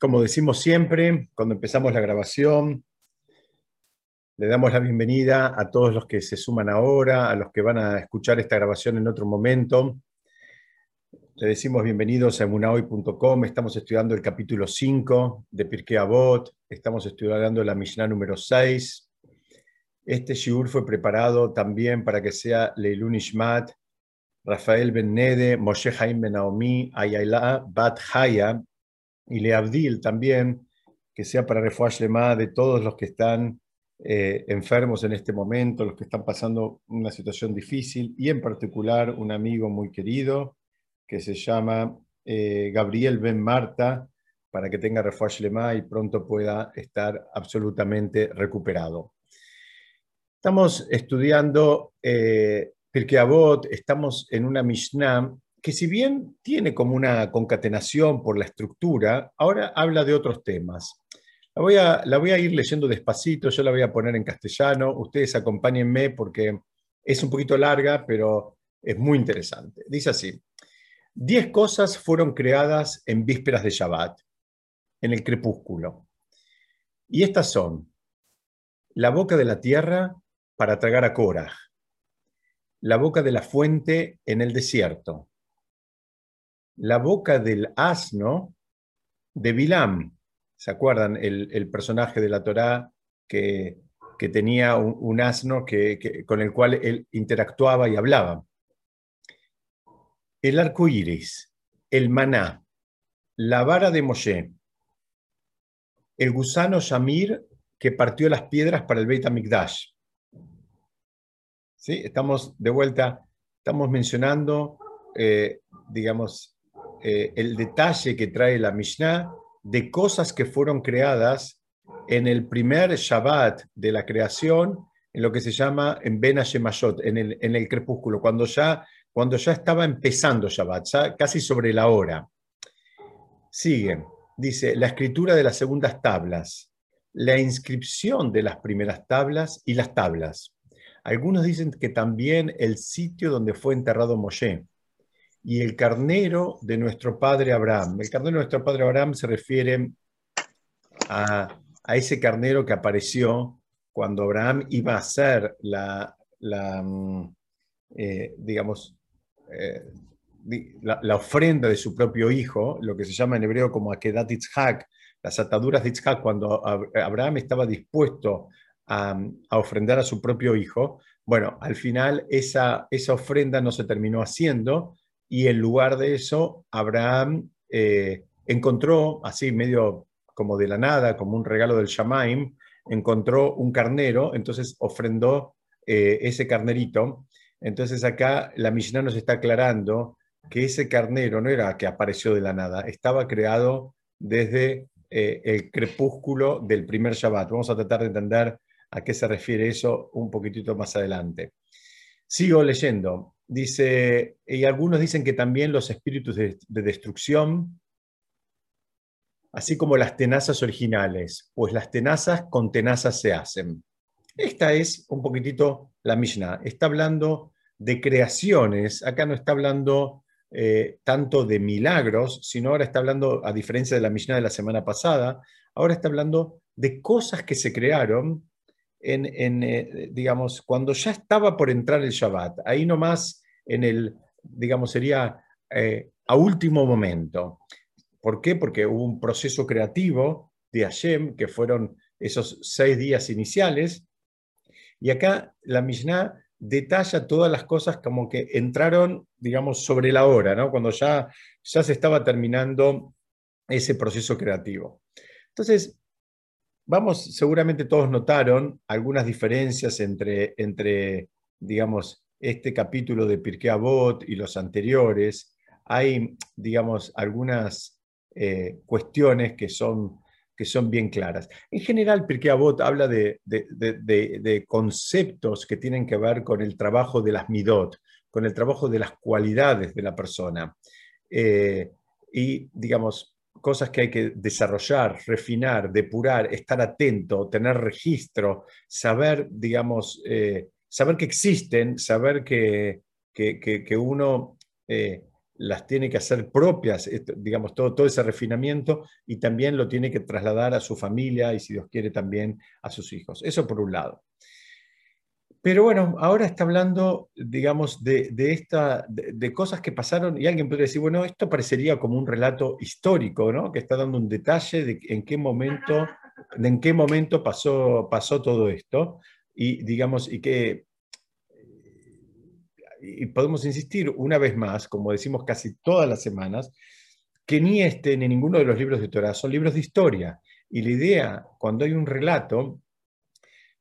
como decimos siempre, cuando empezamos la grabación, le damos la bienvenida a todos los que se suman ahora, a los que van a escuchar esta grabación en otro momento. Le decimos bienvenidos a emunahoy.com. Estamos estudiando el capítulo 5 de Pirkei Avot. Estamos estudiando la Mishnah número 6. Este shiur fue preparado también para que sea Leilun Ishmat, Rafael Ben Nede, Moshe Haim Ben Naomi, Ayala Bat Haya, y Le Abdil también, que sea para Refuash Lema de todos los que están eh, enfermos en este momento, los que están pasando una situación difícil, y en particular un amigo muy querido que se llama eh, Gabriel Ben Marta, para que tenga Refuash Lema y pronto pueda estar absolutamente recuperado. Estamos estudiando eh, Avot, estamos en una Mishnah que si bien tiene como una concatenación por la estructura, ahora habla de otros temas. La voy, a, la voy a ir leyendo despacito, yo la voy a poner en castellano, ustedes acompáñenme porque es un poquito larga, pero es muy interesante. Dice así, diez cosas fueron creadas en vísperas de Shabbat, en el crepúsculo. Y estas son la boca de la tierra para tragar a Korah, la boca de la fuente en el desierto, la boca del asno de Bilam. ¿Se acuerdan? El, personaje de la Torá que, tenía un, asno que, con el cual él interactuaba y hablaba. El arco iris, el maná, la vara de Moshe, el gusano Shamir que partió las piedras para el Beit HaMikdash. ¿Sí? Estamos de vuelta, estamos mencionando, eh, digamos, eh, el detalle que trae la Mishnah de cosas que fueron creadas en el primer Shabbat de la creación, en lo que se llama en Ben Hashemashot, en el, en el crepúsculo, cuando ya, cuando ya estaba empezando Shabbat, casi sobre la hora. Sigue, dice, la escritura de las segundas tablas, la inscripción de las primeras tablas y las tablas. Algunos dicen que también el sitio donde fue enterrado Moshe, y el carnero de nuestro padre Abraham. El carnero de nuestro padre Abraham se refiere a, ese carnero que apareció cuando Abraham iba a hacer la, mm, eh, digamos, eh, la, ofrenda de su propio hijo, lo que se llama en hebreo como Akedat Itzhak, las ataduras de Itzhak, cuando Abraham estaba dispuesto a, a, ofrendar a su propio hijo, bueno, al final esa, esa ofrenda no se terminó haciendo, y en lugar de eso, Abraham eh, encontró, así medio como de la nada, como un regalo del Shamaim, encontró un carnero, entonces ofrendó eh, ese carnerito. Entonces acá la Mishnah nos está aclarando que ese carnero no era que apareció de la nada, estaba creado desde eh, el crepúsculo del primer Shabbat. Vamos a tratar de entender a qué se refiere eso un poquitito más adelante. Sigo leyendo. Dice, y algunos dicen que también los espíritus de, destrucción, así como las tenazas originales, pues las tenazas con tenazas se hacen. Esta es un poquitito la Mishnah. Está hablando de creaciones, acá no está hablando eh, tanto de milagros, sino ahora está hablando, a diferencia de la Mishnah de la semana pasada, ahora está hablando de cosas que se crearon en, eh, digamos, cuando ya estaba por entrar el Shabbat, ahí nomás en el, digamos, sería eh, a último momento. ¿Por qué? Porque hubo un proceso creativo de Hashem, que fueron esos seis días iniciales, y acá la Mishnah detalla todas las cosas como que entraron, digamos, sobre la hora, ¿no? cuando ya, ya se estaba terminando ese proceso creativo. Entonces, Vamos, seguramente todos notaron algunas diferencias entre, entre digamos, este capítulo de Pirkei Avot y los anteriores. Hay, digamos, algunas eh, cuestiones que son, que son bien claras. En general, Pirkei Avot habla de, de, conceptos que tienen que ver con el trabajo de las midot, con el trabajo de las cualidades de la persona. Eh, y, digamos, cosas que hay que desarrollar, refinar, depurar, estar atento, tener registro, saber, digamos, eh, saber que existen, saber que, que, uno eh, las tiene que hacer propias, digamos, todo, todo ese refinamiento y también lo tiene que trasladar a su familia y, si Dios quiere, también a sus hijos. Eso por un lado. Pero bueno, ahora está hablando, digamos, de, esta, de, cosas que pasaron y alguien podría decir, bueno, esto parecería como un relato histórico, ¿no? Que está dando un detalle de en qué momento, de en qué momento pasó, pasó todo esto y, digamos, y que podemos insistir una vez más, como decimos casi todas las semanas, que ni este ni ninguno de los libros de Torah son libros de historia. Y la idea, cuando hay un relato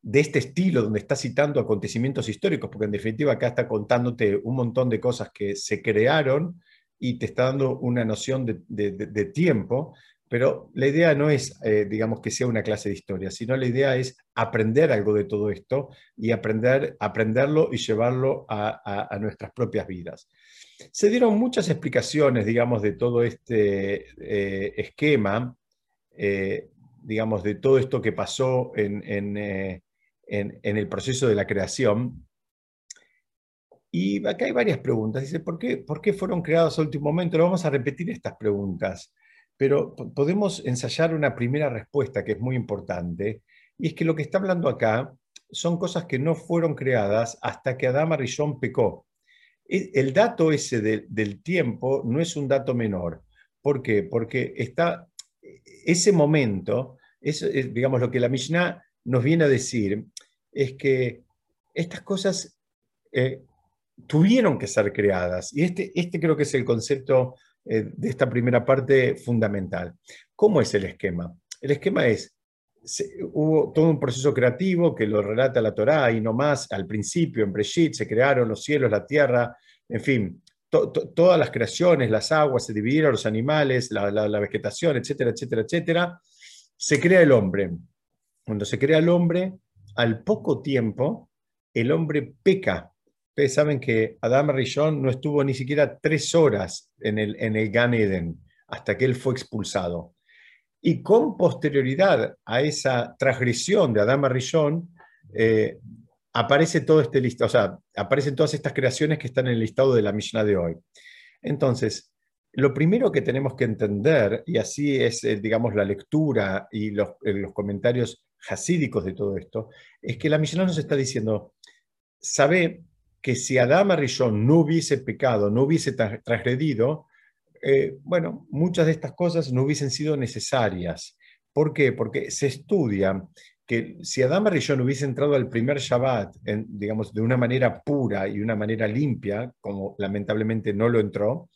de este estilo, donde está citando acontecimientos históricos, porque en definitiva acá está contándote un montón de cosas que se crearon y te está dando una noción de tiempo, pero la idea no es, eh, digamos, que sea una clase de historia, sino la idea es aprender algo de todo esto y aprender, aprenderlo y llevarlo a, nuestras propias vidas. Se dieron muchas explicaciones, digamos, de todo este eh, esquema, eh, digamos, de todo esto que pasó en, el proceso de la creación. Y acá hay varias preguntas. Dice, ¿por qué, ¿por qué fueron creados a último momento? vamos a repetir estas preguntas pero podemos ensayar una primera respuesta que es muy importante, y es que lo que está hablando acá son cosas que no fueron creadas hasta que Adama Rishon pecó. E, el dato ese del tiempo no es un dato menor. ¿Por qué? Porque está ese momento, es, digamos lo que la Mishnah nos viene a decir, es que estas cosas eh, tuvieron que ser creadas. Y este, este creo que es el concepto eh, de esta primera parte fundamental. ¿Cómo es el esquema? El esquema es, hubo todo un proceso creativo que lo relata la Torá y no más, al principio, en Breshit, se crearon los cielos, la tierra, en fin, todas las creaciones, las aguas, se dividieron los animales, la, la vegetación, etcétera, etcétera, etcétera. Se crea el hombre. Cuando se crea el hombre, al poco tiempo, el hombre peca Ustedes saben que Adam Rishon no estuvo ni siquiera tres horas en el, en el Gan Eden hasta que él fue expulsado. Y con posterioridad a esa transgresión de Adam Rishon, eh, aparece todo este listado, o sea, aparecen todas estas creaciones que están en el listado de la Mishnah de hoy. Entonces, lo primero que tenemos que entender, y así es, eh, digamos, la lectura y los, eh, los comentarios hasídicos de todo esto, es que la Mishnah nos está diciendo, sabe que si Adama Rishon no hubiese pecado, no hubiese transgredido, eh, bueno, muchas de estas cosas no hubiesen sido necesarias. ¿Por qué? Porque se estudia que si Adama Rishon hubiese entrado al primer Shabbat, digamos, de una manera pura y una manera limpia, como lamentablemente no lo entró,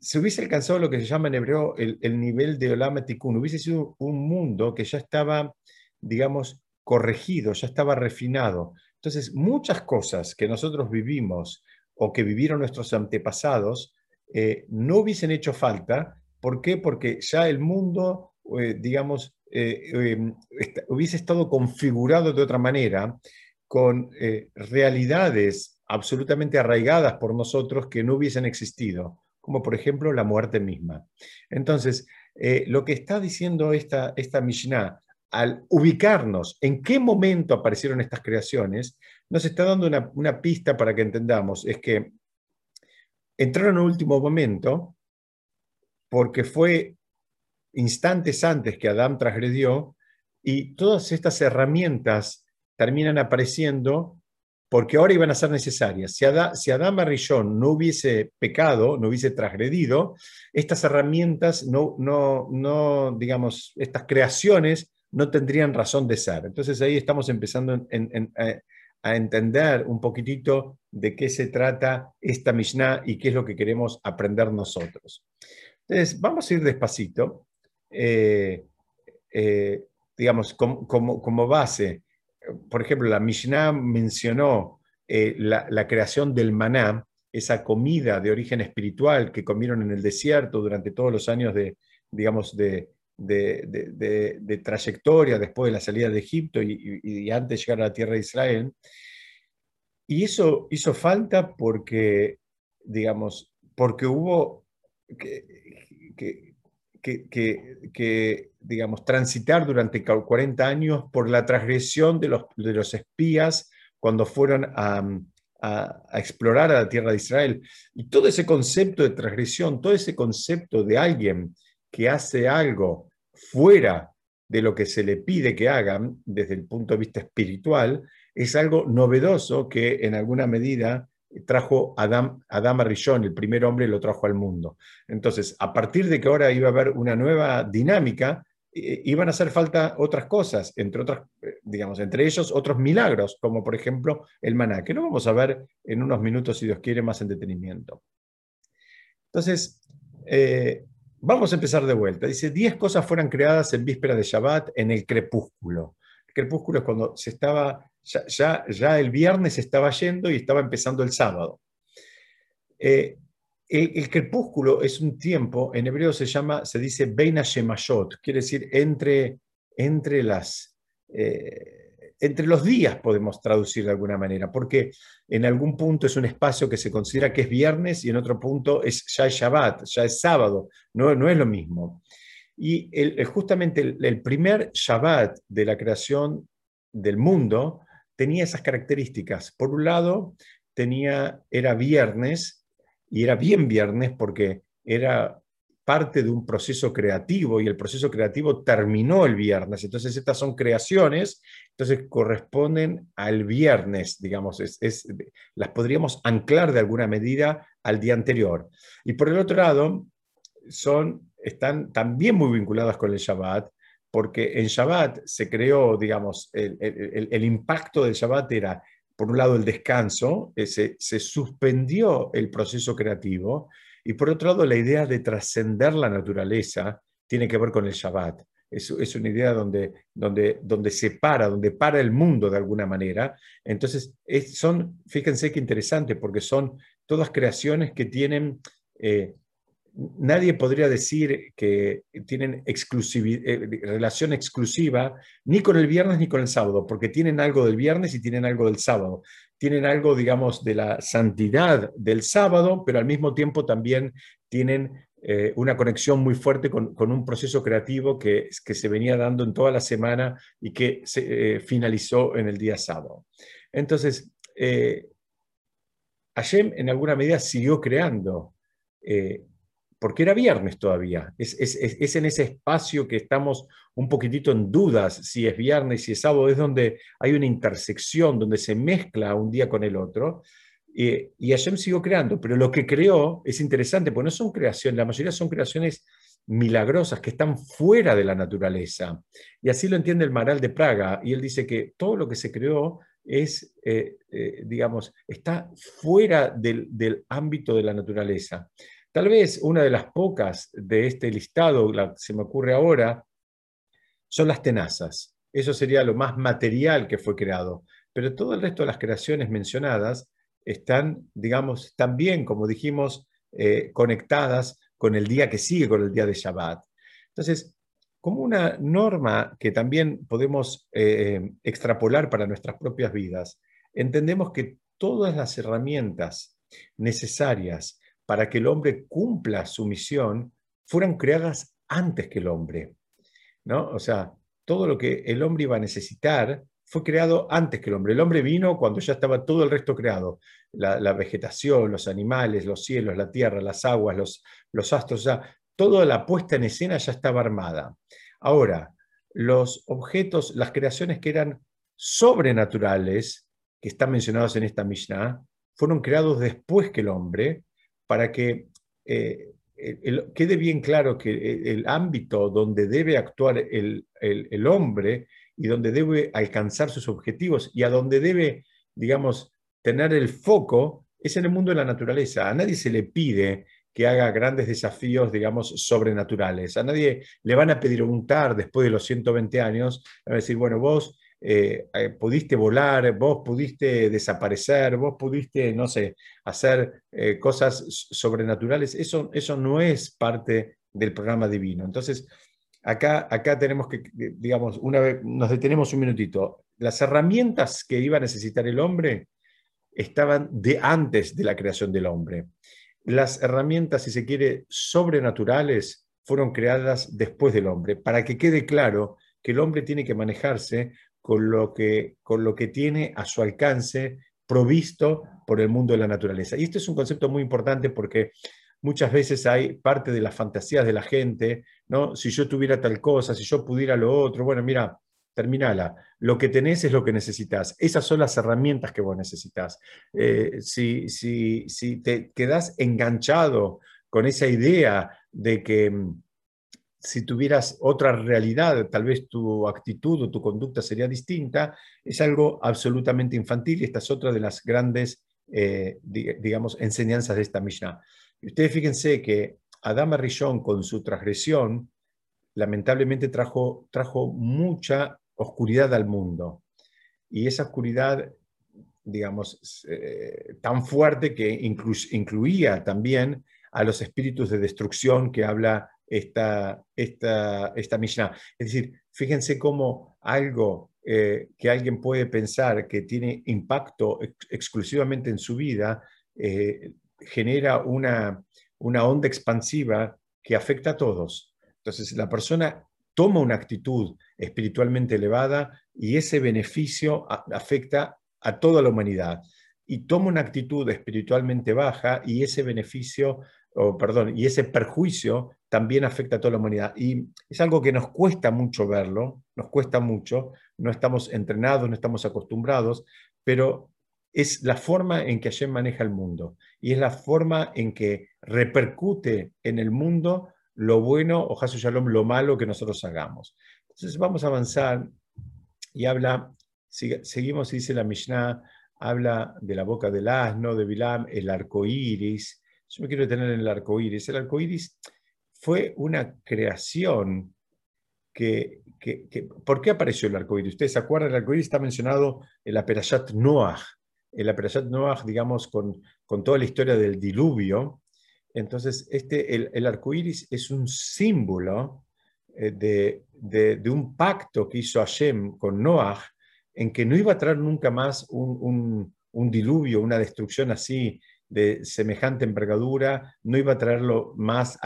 se hubiese alcanzado lo que se llama en hebreo el, nivel de Olam Tikkun, hubiese sido un mundo que ya estaba, digamos, corregido, ya estaba refinado. Entonces, muchas cosas que nosotros vivimos o que vivieron nuestros antepasados eh, no hubiesen hecho falta. ¿Por qué? Porque ya el mundo, eh, digamos, eh, em, hubiese estado configurado de otra manera, con realidades absolutamente arraigadas por nosotros que no hubiesen existido, como por ejemplo la muerte misma. Entonces, lo que está diciendo esta, esta Mishnah al ubicarnos en qué momento aparecieron estas creaciones, nos está dando una, pista para que entendamos. Es que entraron en último momento porque fue instantes antes que Adán transgredió y todas estas herramientas terminan apareciendo porque ahora iban a ser necesarias. Si, Adán, si Adán no hubiese pecado, no hubiese transgredido, estas herramientas, no, no, no, digamos, estas creaciones no tendrían razón de ser. Entonces ahí estamos empezando a, entender un poquitito de qué se trata esta Mishnah y qué es lo que queremos aprender nosotros. Entonces, vamos a ir despacito. Eh, eh, digamos, como, base, por ejemplo, la Mishnah mencionó eh, la, la, creación del maná, esa comida de origen espiritual que comieron en el desierto durante todos los años de, digamos, de, de, trayectoria después de la salida de Egipto y, antes de llegar a la tierra de Israel. Y eso hizo falta porque, digamos, porque hubo que, que, digamos, transitar durante 40 años por la transgresión de los, de los espías cuando fueron a, a, explorar a la tierra de Israel. Y todo ese concepto de transgresión, todo ese concepto de alguien que hace algo fuera de lo que se le pide que hagan desde el punto de vista espiritual, es algo novedoso que en alguna medida trajo Adam, Adam Arishon, el primer hombre, lo trajo al mundo. Entonces, a partir de que ahora iba a haber una nueva dinámica, iban a hacer falta otras cosas, entre otras, eh, digamos, entre ellos otros milagros, como por ejemplo el maná, que lo vamos a ver en unos minutos, si Dios quiere, más en detenimiento. Entonces, eh, vamos a empezar de vuelta. Dice, 10 cosas fueron creadas en víspera de Shabbat en el crepúsculo. El crepúsculo es cuando se estaba, ya, ya, el viernes estaba yendo y estaba empezando el sábado. Eh, el, crepúsculo es un tiempo, en hebreo se llama, se dice Beina Shemashot, quiere decir entre, entre, las, eh, entre los días, podemos traducir de alguna manera, porque en algún punto es un espacio que se considera que es viernes y en otro punto es, ya es Shabbat, ya es sábado, no, no es lo mismo. Y justamente el, el primer Shabbat de la creación del mundo tenía esas características. Por un lado, tenía, era viernes, y era bien viernes porque era parte de un proceso creativo y el proceso creativo terminó el viernes. Entonces estas son creaciones, entonces corresponden al viernes, digamos, es, las podríamos anclar de alguna medida al día anterior. Y por el otro lado, son, están también muy vinculadas con el Shabbat, porque en Shabbat se creó, digamos, el, impacto del Shabbat era por un lado el descanso, eh, se, suspendió el proceso creativo, y por otro lado la idea de trascender la naturaleza tiene que ver con el Shabbat. Es, es, una idea donde, donde, donde se para, donde para el mundo de alguna manera. Entonces, son, fíjense qué interesante, porque son todas creaciones que tienen eh, nadie podría decir que tienen eh, relación exclusiva ni con el viernes ni con el sábado, porque tienen algo del viernes y tienen algo del sábado. Tienen algo, digamos, de la santidad del sábado, pero al mismo tiempo también tienen eh, una conexión muy fuerte con, un proceso creativo que, se venía dando en toda la semana y que se eh, finalizó en el día sábado. Entonces, Hashem en alguna medida siguió creando porque era viernes todavía. Es, en ese espacio que estamos un poquitito en dudas si es viernes, si es sábado, es donde hay una intersección, donde se mezcla un día con el otro. Y Hashem siguió creando, pero lo que creó es interesante, porque no son creaciones, la mayoría son creaciones milagrosas que están fuera de la naturaleza. Y así lo entiende el Maral de Praga, y él dice que todo lo que se creó es, eh, eh, digamos, está fuera del, del ámbito de la naturaleza. Tal vez una de las pocas de este listado, la que se me ocurre ahora, son las tenazas. Eso sería lo más material que fue creado. Pero todo el resto de las creaciones mencionadas están, digamos, también, como dijimos, eh, conectadas con el día que sigue, con el día de Shabbat. Entonces, como una norma que también podemos eh, extrapolar para nuestras propias vidas, entendemos que todas las herramientas necesarias para que el hombre cumpla su misión fueron creadas antes que el hombre. ¿no? O sea, todo lo que el hombre iba a necesitar fue creado antes que el hombre. El hombre vino cuando ya estaba todo el resto creado. La, vegetación, los animales, los cielos, la tierra, las aguas, los, astros, sea, toda la puesta en escena ya estaba armada. Ahora, los objetos, las creaciones que eran sobrenaturales, que están mencionados en esta Mishnah, fueron creados después que el hombre, para que eh, quede bien claro que el, ámbito donde debe actuar el, hombre y donde debe alcanzar sus objetivos y a donde debe, digamos, tener el foco es en el mundo de la naturaleza. A nadie se le pide que haga grandes desafíos, digamos, sobrenaturales. A nadie le van a pedir un TAR después de los 120 años, a decir, bueno, vos eh, eh, pudiste volar, vos pudiste desaparecer, vos pudiste, no sé, hacer eh, cosas sobrenaturales, eso, eso no es parte del programa divino. Entonces, acá, acá tenemos que, digamos, una vez, nos detenemos un minutito. Las herramientas que iba a necesitar el hombre estaban de antes de la creación del hombre. Las herramientas, si se quiere, sobrenaturales fueron creadas después del hombre, para que quede claro que el hombre tiene que manejarse con lo que, con lo que tiene a su alcance provisto por el mundo de la naturaleza. Y esto es un concepto muy importante porque muchas veces hay parte de las fantasías de la gente, ¿no? Si yo tuviera tal cosa, si yo pudiera lo otro, bueno, mira, terminala. Lo que tenés es lo que necesitas. Esas son las herramientas que vos necesitas. Eh, si, si, si te quedás enganchado con esa idea de que mm, si tuvieras otra realidad, tal vez tu actitud o tu conducta sería distinta, es algo absolutamente infantil y esta es otra de las grandes, eh, digamos, enseñanzas de esta Mishnah. Ustedes fíjense que Adama Rishon con su transgresión, lamentablemente trajo, trajo mucha oscuridad al mundo. Y esa oscuridad, digamos, eh, tan fuerte que incluía también a los espíritus de destrucción que habla esta, esta, esta Mishnah. Es decir, fíjense cómo algo eh, que alguien puede pensar que tiene impacto exclusivamente en su vida, eh, genera una, una onda expansiva que afecta a todos. Entonces, la persona toma una actitud espiritualmente elevada y ese beneficio afecta a toda la humanidad. Y toma una actitud espiritualmente baja y ese beneficio o perdón, y ese perjuicio también afecta a toda la humanidad. Y es algo que nos cuesta mucho verlo, nos cuesta mucho, no estamos entrenados, no estamos acostumbrados, pero es la forma en que Hashem maneja el mundo y es la forma en que repercute en el mundo lo bueno o Hasu Shalom, lo malo que nosotros hagamos. Entonces vamos a avanzar y habla, seguimos, dice la Mishnah, habla de la boca del asno, de Bilam, el arco iris, yo me quiero detener en el arco iris. El arco iris fue una creación que, ¿Por qué apareció el arco iris? Ustedes se acuerdan, el arco iris está mencionado en la Perashat Noah. La Perashat Noah, digamos, con, con toda la historia del diluvio. Entonces, este, el, arco iris es un símbolo eh, de, de, un pacto que hizo Hashem con Noah, en que no iba a traer nunca más un, un, un diluvio, una destrucción así de semejante envergadura no iba a traerlo más,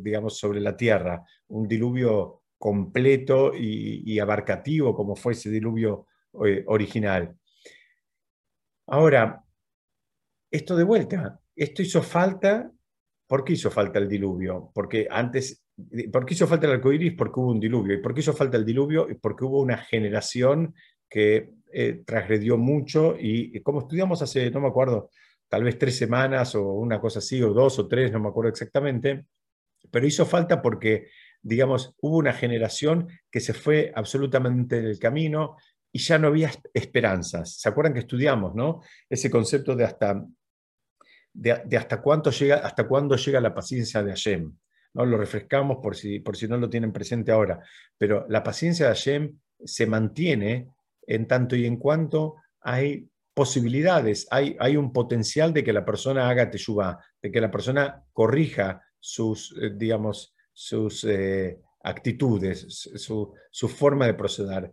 digamos, sobre la tierra, un diluvio completo y, abarcativo como fue ese diluvio eh, original. Ahora, esto de vuelta, esto hizo falta, ¿por qué hizo falta el diluvio? Porque antes, ¿por qué hizo falta el arco iris? Porque hubo un diluvio. ¿Y por qué hizo falta el diluvio? Porque hubo una generación que eh, transgredió mucho y como estudiamos hace, no me acuerdo, tal vez tres semanas o una cosa así, o dos o tres, no me acuerdo exactamente, pero hizo falta porque, digamos, hubo una generación que se fue absolutamente del camino y ya no había esperanzas. ¿Se acuerdan que estudiamos, no? Ese concepto de hasta, de, hasta, cuánto llega, hasta cuándo llega la paciencia de Hashem. ¿no? Lo refrescamos por si, por si no lo tienen presente ahora, pero la paciencia de Hashem se mantiene en tanto y en cuanto hay posibilidades, hay, hay un potencial de que la persona haga teshuva, de que la persona corrija sus, eh, digamos, sus eh, actitudes, su, su, forma de proceder.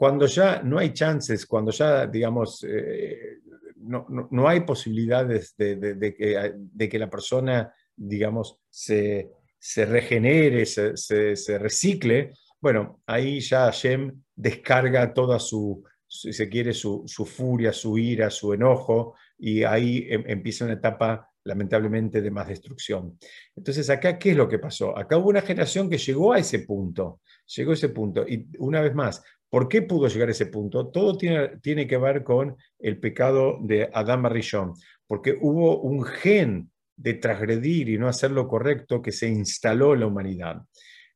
Cuando ya no hay chances, cuando ya, digamos, eh, no, no, hay posibilidades de, de, que, de, que, la persona, digamos, se, se regenere, se, se, se, recicle, bueno, ahí ya Hashem descarga toda su, si se quiere, su, furia, su ira, su enojo, y ahí em, empieza una etapa lamentablemente de más destrucción. Entonces, acá, ¿qué es lo que pasó? Acá hubo una generación que llegó a ese punto, llegó a ese punto, y una vez más, ¿por qué pudo llegar a ese punto? Todo tiene, tiene que ver con el pecado de Adam Rishon, porque hubo un gen de transgredir y no hacer lo correcto que se instaló en la humanidad.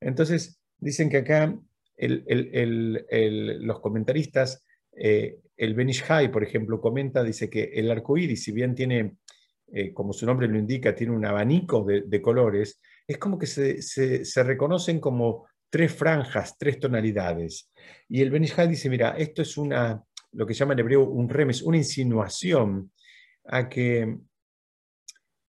Entonces, dicen que acá los comentaristas eh, el Benishai, por ejemplo, comenta, dice que el arco iris, si bien tiene, eh, como su nombre lo indica, tiene un abanico de, colores, es como que se, reconocen como tres franjas, tres tonalidades. Y el Benishai dice, mira, esto es una, lo que llama en hebreo un remes, una insinuación a que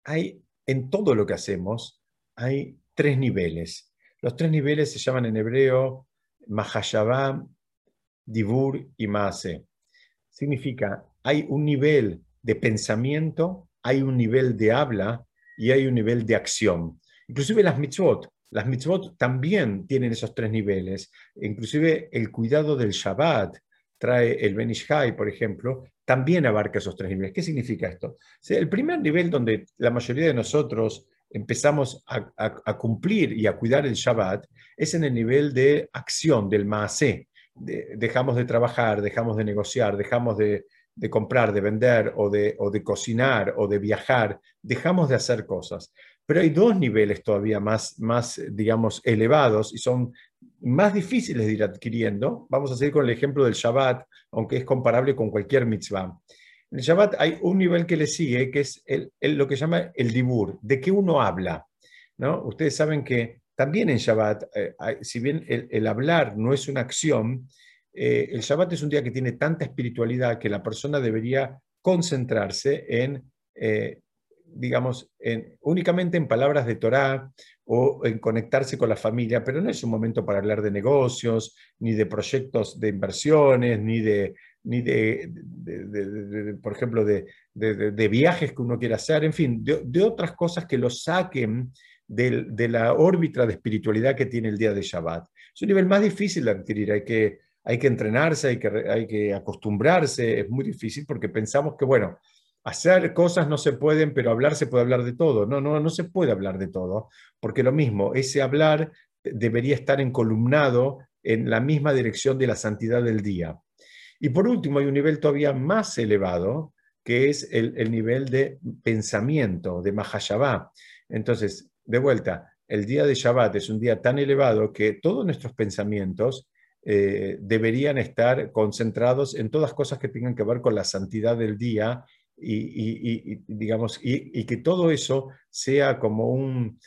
hay, en todo lo que hacemos, hay tres niveles. Los tres niveles se llaman en hebreo Mahashabam, Dibur y Maase. Significa, hay un nivel de pensamiento, hay un nivel de habla y hay un nivel de acción. Inclusive las mitzvot, las mitzvot también tienen esos tres niveles. Inclusive el cuidado del Shabbat trae el Benishai, por ejemplo, también abarca esos tres niveles. ¿Qué significa esto? el primer nivel donde la mayoría de nosotros empezamos a, cumplir y a cuidar el Shabbat es en el nivel de acción, del Maasé. dejamos de trabajar, dejamos de negociar, dejamos de, comprar, de vender de, o de cocinar o de viajar, dejamos de hacer cosas. Pero hay dos niveles todavía más, más, digamos, elevados y son más difíciles de ir adquiriendo. Vamos a seguir con el ejemplo del Shabbat, aunque es comparable con cualquier mitzvah. En el Shabbat hay un nivel que le sigue, que es el, lo que llama el dibur, de qué uno habla. ¿no? Ustedes saben que también en Shabbat, eh, si bien el, hablar no es una acción, eh, el Shabbat es un día que tiene tanta espiritualidad que la persona debería concentrarse en, eh, digamos, en, únicamente en palabras de Torah o en conectarse con la familia, pero no es un momento para hablar de negocios, ni de proyectos de inversiones, ni de, ni de, por ejemplo, de, viajes que uno quiera hacer, en fin, de, otras cosas que lo saquen de, la órbita de espiritualidad que tiene el día de Shabbat. Es un nivel más difícil de adquirir, hay que, hay que entrenarse, hay que, hay que acostumbrarse, es muy difícil porque pensamos que, bueno, hacer cosas no se pueden, pero hablar se puede hablar de todo. No, no, no se puede hablar de todo, porque lo mismo, ese hablar debería estar encolumnado en la misma dirección de la santidad del día. Y por último, hay un nivel todavía más elevado, que es el, nivel de pensamiento, de Mahashabá. Entonces, de vuelta, el día de Shabbat es un día tan elevado que todos nuestros pensamientos eh, deberían estar concentrados en todas cosas que tengan que ver con la santidad del día y, digamos, y, que todo eso sea como un,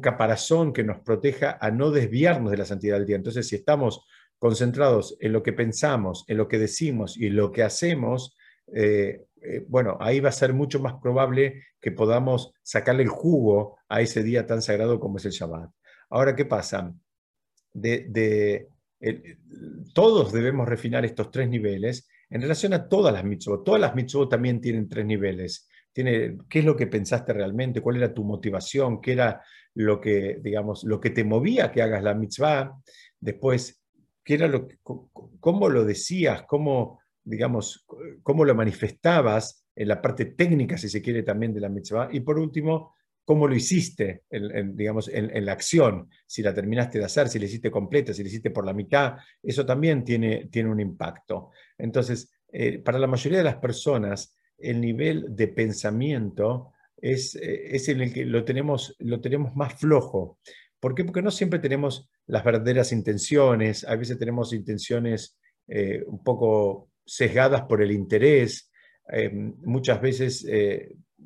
caparazón que nos proteja a no desviarnos de la santidad del día. Entonces, si estamos concentrados en lo que pensamos, en lo que decimos y lo que hacemos, eh, eh, bueno, ahí va a ser mucho más probable que podamos sacarle el jugo a ese día tan sagrado como es el Shabbat. Ahora, ¿qué pasa? De, todos debemos refinar estos tres niveles en relación a todas las mitzvot. Todas las mitzvot también tienen tres niveles. Tiene, ¿Qué es lo que pensaste realmente? ¿Cuál era tu motivación? ¿Qué era lo que, digamos, lo que te movía que hagas la mitzvah? Después, era lo cómo lo decías, cómo, digamos, cómo lo manifestabas en la parte técnica, si se quiere, también de la mitzvah. Y por último, cómo lo hiciste, en, digamos, en, la acción, si la terminaste de hacer, si la hiciste completa, si la hiciste por la mitad, eso también tiene, tiene un impacto. Entonces, eh, para la mayoría de las personas, el nivel de pensamiento es, eh, es en el que lo tenemos, lo tenemos más flojo. ¿Por qué? Porque no siempre tenemos las verdaderas intenciones, a veces tenemos intenciones eh, un poco sesgadas por el interés, muchas veces,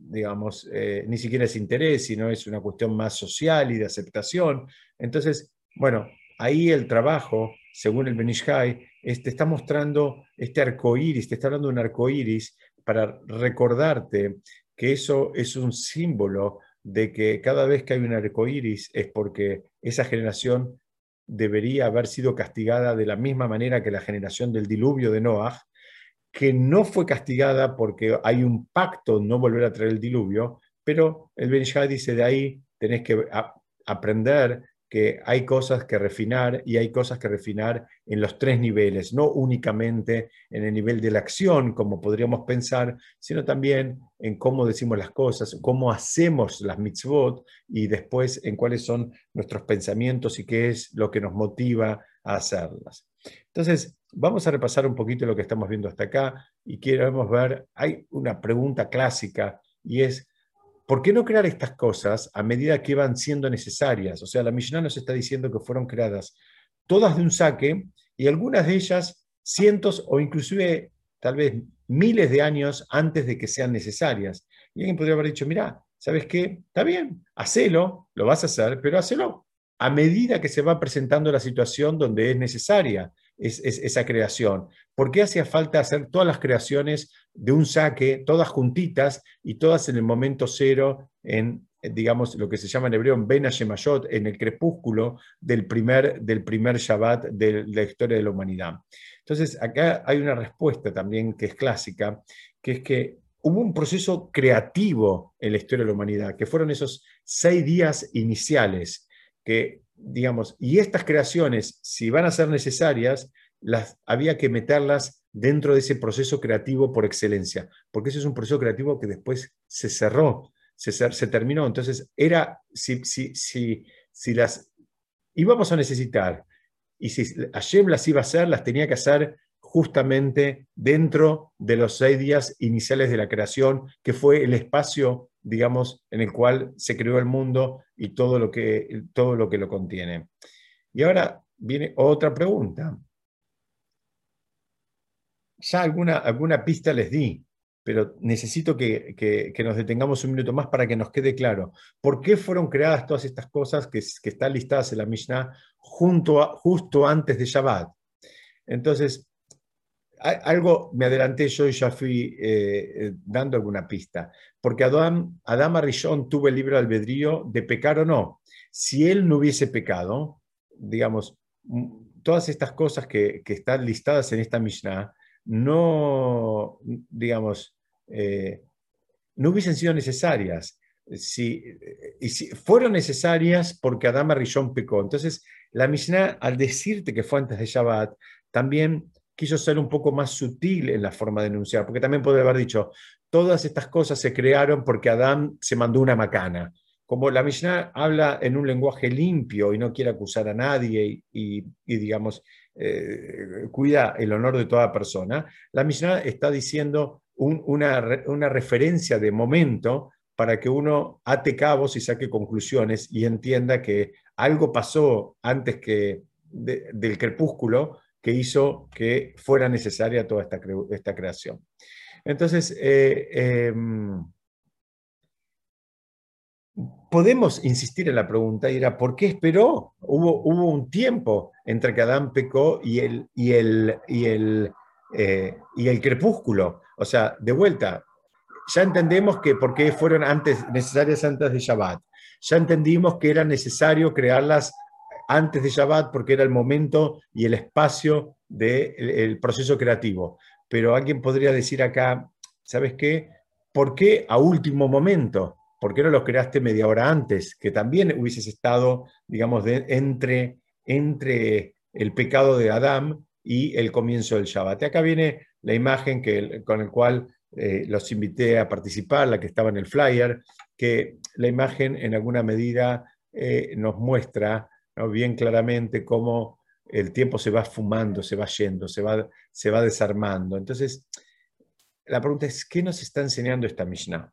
digamos, ni siquiera es interés, sino es una cuestión más social y de aceptación. Entonces, bueno, ahí el trabajo, según el Benishai, te está mostrando este arco iris, te está hablando de un arco iris para recordarte que eso es un símbolo de que cada vez que hay un arco iris es porque esa generación debería haber sido castigada de la misma manera que la generación del diluvio de Noah, que no fue castigada porque hay un pacto no volver a traer el diluvio, pero el Ben dice de ahí tenés que aprender que hay cosas que refinar y hay cosas que refinar en los tres niveles, no únicamente en el nivel de la acción, como podríamos pensar, sino también en cómo decimos las cosas, cómo hacemos las mitzvot y después en cuáles son nuestros pensamientos y qué es lo que nos motiva a hacerlas. Entonces, vamos a repasar un poquito lo que estamos viendo hasta acá y queremos ver, hay una pregunta clásica y es, ¿Por qué no crear estas cosas a medida que van siendo necesarias? O sea, la Mishnah nos está diciendo que fueron creadas todas de un saque y algunas de ellas cientos o inclusive tal vez miles de años antes de que sean necesarias. Y alguien podría haber dicho, mira, ¿sabes qué? Está bien, hacelo, lo vas a hacer, pero hacelo a medida que se va presentando la situación donde es necesaria esa creación. ¿Por qué hacía falta hacer todas las creaciones de un saque, todas juntitas y todas en el momento cero, en, digamos, lo que se llama en hebreo en Ben en el crepúsculo del primer, del primer Shabbat de la historia de la humanidad? Entonces, acá hay una respuesta también que es clásica, que es que hubo un proceso creativo en la historia de la humanidad, que fueron esos seis días iniciales, digamos, y estas creaciones, si van a ser necesarias, las, había que meterlas dentro de ese proceso creativo por excelencia, porque ese es un proceso creativo que después se cerró, se, se terminó. Entonces, era, si, si, si, si las íbamos a necesitar y si Hashem las iba a hacer, las tenía que hacer justamente dentro de los seis días iniciales de la creación, que fue el espacio, digamos, en el cual se creó el mundo y todo lo que, todo lo, que lo contiene. Y ahora viene otra pregunta. Ya alguna, alguna pista les di, pero necesito que, nos detengamos un minuto más para que nos quede claro. ¿Por qué fueron creadas todas estas cosas que, están listadas en la Mishnah junto justo antes de Shabbat? Entonces, algo me adelanté yo y ya fui eh, eh, dando alguna pista, porque Adam Arishon tuvo el libre albedrío de pecar o no. Si él no hubiese pecado, digamos, todas estas cosas que, están listadas en esta Mishnah, no, digamos, eh, no hubiesen sido necesarias. Si, y si fueron necesarias porque Adam Arishon pecó. Entonces, la Mishnah, al decirte que fue antes de Shabbat, también quiso ser un poco más sutil en la forma de enunciar, porque también puede haber dicho, todas estas cosas se crearon porque Adán se mandó una macana. Como la Mishnah habla en un lenguaje limpio y no quiere acusar a nadie y, digamos, eh, cuida el honor de toda persona, la Mishnah está diciendo una, una referencia de momento para que uno ate cabos y saque conclusiones y entienda que algo pasó antes que del crepúsculo que hizo que fuera necesaria toda esta, esta creación. Entonces, eh, em, podemos insistir en la pregunta y era, ¿por qué esperó? Hubo, hubo un tiempo entre que Adán pecó y el, y el, y el, eh, y el crepúsculo. O sea, de vuelta, ya entendemos que por qué fueron antes, necesarias antes de Shabbat. Ya entendimos que era necesario crearlas antes de Shabbat porque era el momento y el espacio del proceso creativo. Pero alguien podría decir acá, ¿sabes qué? ¿Por qué a último momento? ¿Por qué no los creaste media hora antes? Que también hubieses estado, digamos, entre, entre el pecado de Adán y el comienzo del Shabbat. acá viene la imagen que, con la cual eh, los invité a participar, la que estaba en el flyer, que la imagen en alguna medida eh, nos muestra bien claramente cómo el tiempo se va fumando, se va yendo, se va, se va desarmando. Entonces, la pregunta es, ¿qué nos está enseñando esta Mishnah?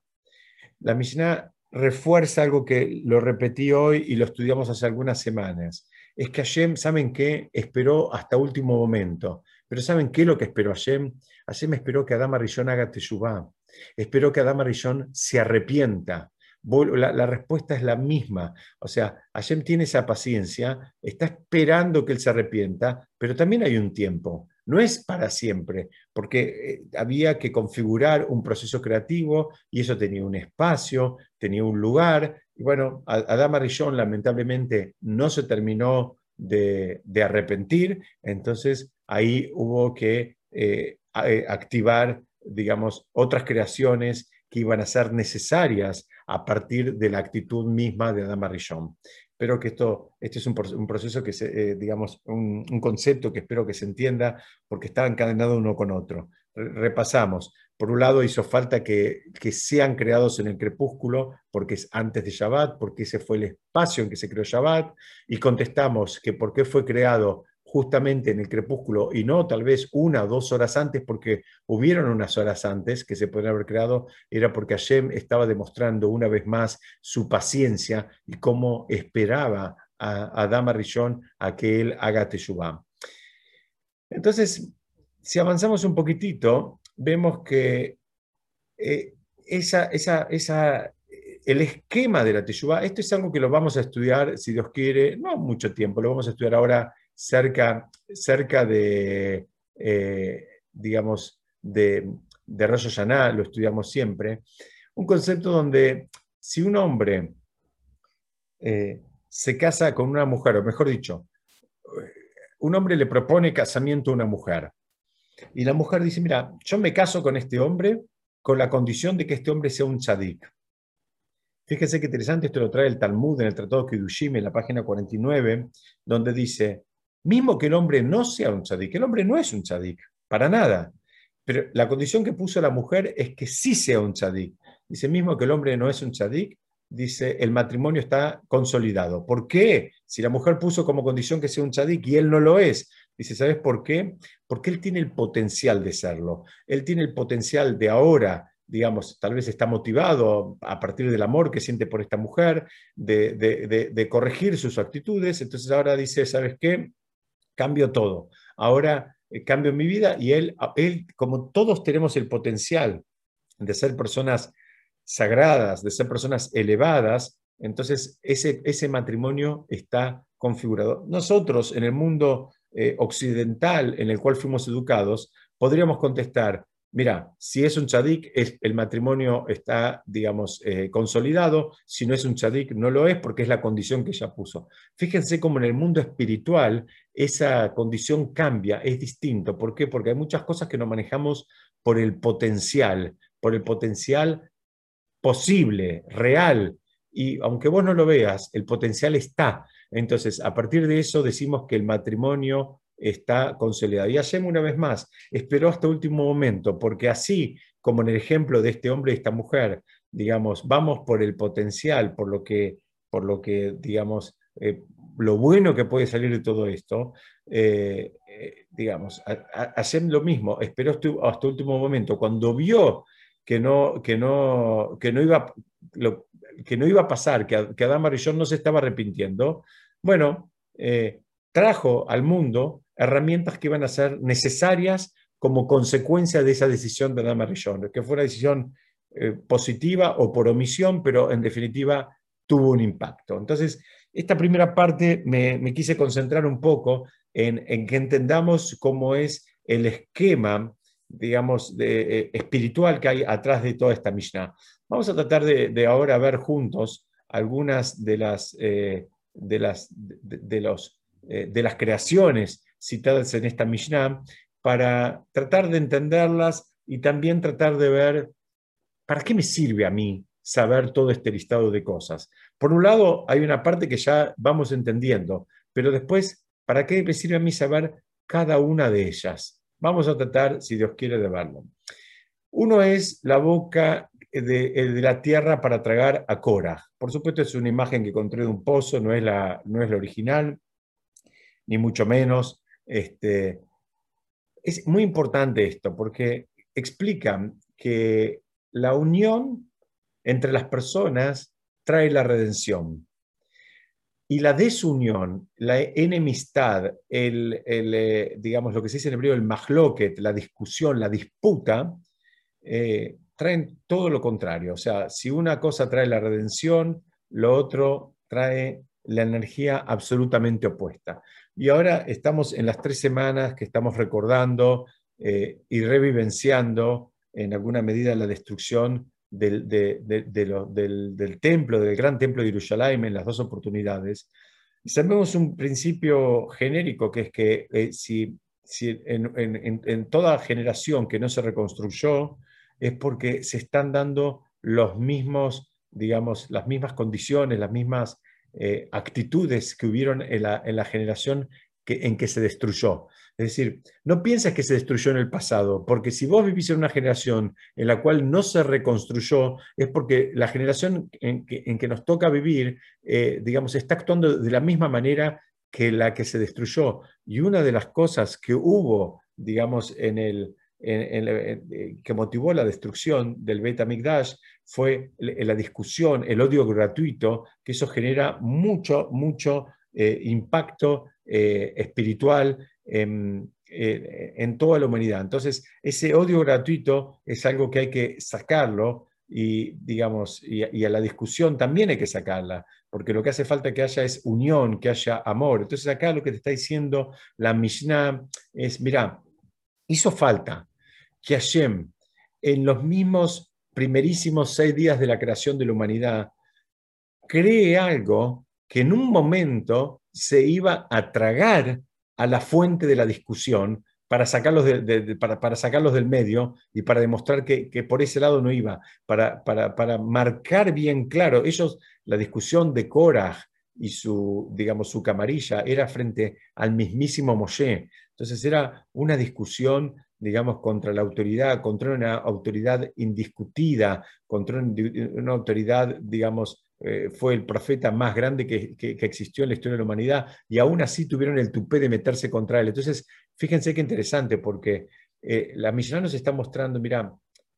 La Mishnah refuerza algo que lo repetí hoy y lo estudiamos hace algunas semanas. Es que Hashem, ¿saben qué? Esperó hasta último momento. Pero ¿saben qué es lo que esperó Hashem? Hashem esperó que Adama Rishon haga teshuvah. Esperó que Adama Rishon se arrepienta la, respuesta es la misma. O sea, Hashem tiene esa paciencia, está esperando que él se arrepienta, pero también hay un tiempo. No es para siempre, porque eh, había que configurar un proceso creativo y eso tenía un espacio, tenía un lugar. Y bueno, Adama Rishon lamentablemente no se terminó de, arrepentir, entonces ahí hubo que eh, eh, activar, digamos, otras creaciones que iban a ser necesarias a partir de la actitud misma de Adama Rishon. Espero que esto, este es un, proceso que, se, eh, digamos, un, concepto que espero que se entienda porque está encadenado uno con otro. repasamos. Por un lado, hizo falta que, que sean creados en el crepúsculo, porque es antes de Shabbat, porque ese fue el espacio en que se creó Shabbat, y contestamos que por qué fue creado justamente en el crepúsculo y no tal vez una o dos horas antes, porque hubieron unas horas antes que se podrían haber creado, era porque Hashem estaba demostrando una vez más su paciencia y cómo esperaba a, a Dama Rishon a que él haga Teshuvah. Entonces, si avanzamos un poquitito, vemos que eh, esa, esa, esa, el esquema de la Teshuvah, esto es algo que lo vamos a estudiar, si Dios quiere, no mucho tiempo, lo vamos a estudiar ahora cerca, cerca de, eh, digamos, de, de Rosh lo estudiamos siempre, un concepto donde si un hombre eh, se casa con una mujer, o mejor dicho, un hombre le propone casamiento a una mujer, y la mujer dice, mira, yo me caso con este hombre con la condición de que este hombre sea un tzadik. Fíjense qué interesante, esto lo trae el Talmud en el Tratado Kidushim, en la página 49, donde dice, mismo que el hombre no sea un tzadik, el hombre no es un tzadik, para nada, pero la condición que puso la mujer es que sí sea un tzadik. Dice mismo que el hombre no es un tzadik, dice el matrimonio está consolidado. ¿Por qué? Si la mujer puso como condición que sea un tzadik y él no lo es, dice, ¿sabes por qué? Porque él tiene el potencial de serlo. Él tiene el potencial de ahora digamos, tal vez está motivado a partir del amor que siente por esta mujer, de, corregir sus actitudes, entonces ahora dice, ¿sabes qué? Cambio todo. Ahora eh, cambio mi vida y él, él, como todos tenemos el potencial de ser personas sagradas, de ser personas elevadas, entonces ese, ese matrimonio está configurado. Nosotros en el mundo eh, occidental en el cual fuimos educados, podríamos contestar, mira, si es un chadik, el matrimonio está, digamos, eh, consolidado, si no es un chadik, no lo es porque es la condición que ella puso. Fíjense cómo en el mundo espiritual esa condición cambia, es distinto. ¿Por qué? Porque hay muchas cosas que no manejamos por el potencial, por el potencial posible, real. Y aunque vos no lo veas, el potencial está. Entonces, a partir de eso decimos que el matrimonio está consolidado. Y Hashem, una vez más, esperó hasta último momento, porque así como en el ejemplo de este hombre y esta mujer, digamos, vamos por el potencial, por lo que, por lo que digamos, eh, lo bueno que puede salir de todo esto, eh, eh, digamos, Hashem lo mismo, esperó hasta, último momento, cuando vio que no, que no, que no iba... que no iba a pasar, que, que Adán Marillón no se estaba arrepintiendo, bueno, trajo al mundo herramientas que iban a ser necesarias como consecuencia de esa decisión de Dama Rishon, que fue una decisión eh, positiva o por omisión, pero en definitiva tuvo un impacto. Entonces, esta primera parte me, quise concentrar un poco en, que entendamos cómo es el esquema, digamos, eh, espiritual que hay atrás de toda esta Mishnah. Vamos a tratar de, ahora ver juntos algunas de las, eh, de, las, de, los, de las creaciones citadas en esta Mishnah para tratar de entenderlas y también tratar de ver para qué me sirve a mí saber todo este listado de cosas. Por un lado, hay una parte que ya vamos entendiendo, pero después, ¿para qué me sirve a mí saber cada una de ellas? Vamos a tratar, si Dios quiere, de verlo. Uno es la boca de, la tierra para tragar a Cora. Por supuesto, es una imagen que encontré de un pozo, no es la, no es la original, ni mucho menos. Este, es muy importante esto porque explica que la unión entre las personas trae la redención. Y la desunión, la enemistad, el, eh, digamos lo que se dice en hebreo, el mahloket, la discusión, la disputa, eh, traen todo lo contrario. O sea, si una cosa trae la redención, lo otro trae la energía absolutamente opuesta. Y ahora estamos en las tres semanas que estamos recordando eh, y revivenciando en alguna medida la destrucción del, del, templo, del gran templo de Jerusalén en las dos oportunidades. Y sabemos un principio genérico que es que eh, si, si en, en, en, toda generación que no se reconstruyó es porque se están dando los mismos, digamos, las mismas condiciones, las mismas eh, actitudes que hubieron en la, generación en que se destruyó. Es decir, no pienses que se destruyó en el pasado, porque si vos vivís en una generación en la cual no se reconstruyó, es porque la generación en que, nos toca vivir, eh, digamos, está actuando de la misma manera que la que se destruyó. Y una de las cosas que hubo, digamos, en el, eh, que motivó la destrucción del Beta Migdash fue la discusión, el odio gratuito, que eso genera mucho, mucho eh, impacto eh, espiritual en, toda la humanidad. Entonces, ese odio gratuito es algo que hay que sacarlo y, digamos, y, y, a la discusión también hay que sacarla, porque lo que hace falta que haya es unión, que haya amor. Entonces, acá lo que te está diciendo la Mishnah es, mira, hizo falta que Hashem, en los mismos primerísimos seis días de la creación de la humanidad, cree algo que en un momento se iba a tragar a la fuente de la discusión, para sacarlos, para, sacarlos del medio y para demostrar que, por ese lado no iba, para, para, marcar bien claro. Ellos, la discusión de Korah y su, digamos, su camarilla era frente al mismísimo Moshe. Entonces era una discusión digamos, contra la autoridad, contra una autoridad indiscutida, contra una autoridad, digamos, eh, fue el profeta más grande que, existió en la historia de la humanidad y aún así tuvieron el tupé de meterse contra él. Entonces, fíjense qué interesante, porque eh, la Mishnah nos está mostrando, mira,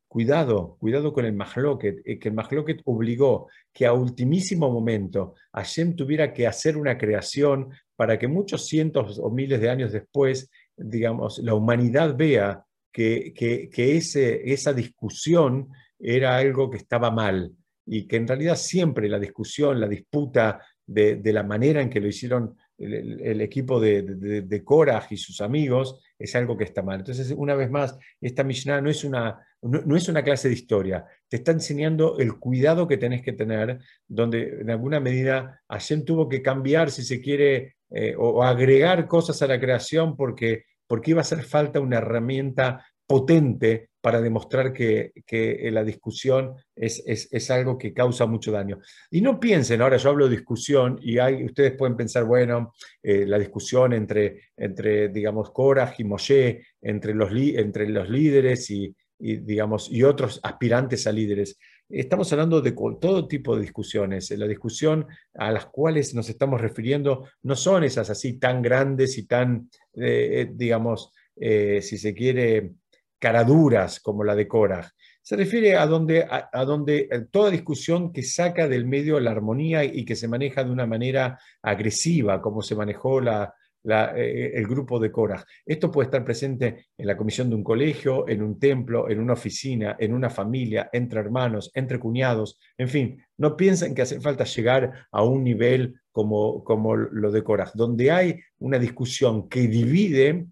cuidado, cuidado con el Mahloket, eh, que el Mahloket obligó que a ultimísimo momento Hashem tuviera que hacer una creación para que muchos cientos o miles de años después digamos, la humanidad vea que, que, ese, esa discusión era algo que estaba mal y que en realidad siempre la discusión, la disputa de, de la manera en que lo hicieron el, equipo de, de, de y sus amigos es algo que está mal. Entonces, una vez más, esta Mishnah no es, una, no, es una clase de historia, te está enseñando el cuidado que tenés que tener, donde en alguna medida Hashem tuvo que cambiar, si se quiere, eh, o, agregar cosas a la creación porque, porque iba a hacer falta una herramienta potente para demostrar que, que la discusión es, es, algo que causa mucho daño. Y no piensen, ahora yo hablo de discusión y hay, ustedes pueden pensar, bueno, eh, la discusión entre, entre, digamos, Korah y Moshe, entre los, entre los líderes y, digamos, y otros aspirantes a líderes. Estamos hablando de todo tipo de discusiones. La discusión a las cuales nos estamos refiriendo no son esas así tan grandes y tan, eh, eh, digamos, eh, si se quiere, caraduras como la de Korah. Se refiere a donde, a, donde toda discusión que saca del medio la armonía y que se maneja de una manera agresiva, como se manejó la, eh, el grupo de Cora. Esto puede estar presente en la comisión de un colegio, en un templo, en una oficina, en una familia, entre hermanos, entre cuñados, en fin, no piensen que hace falta llegar a un nivel como, como lo de Cora. Donde hay una discusión que divide,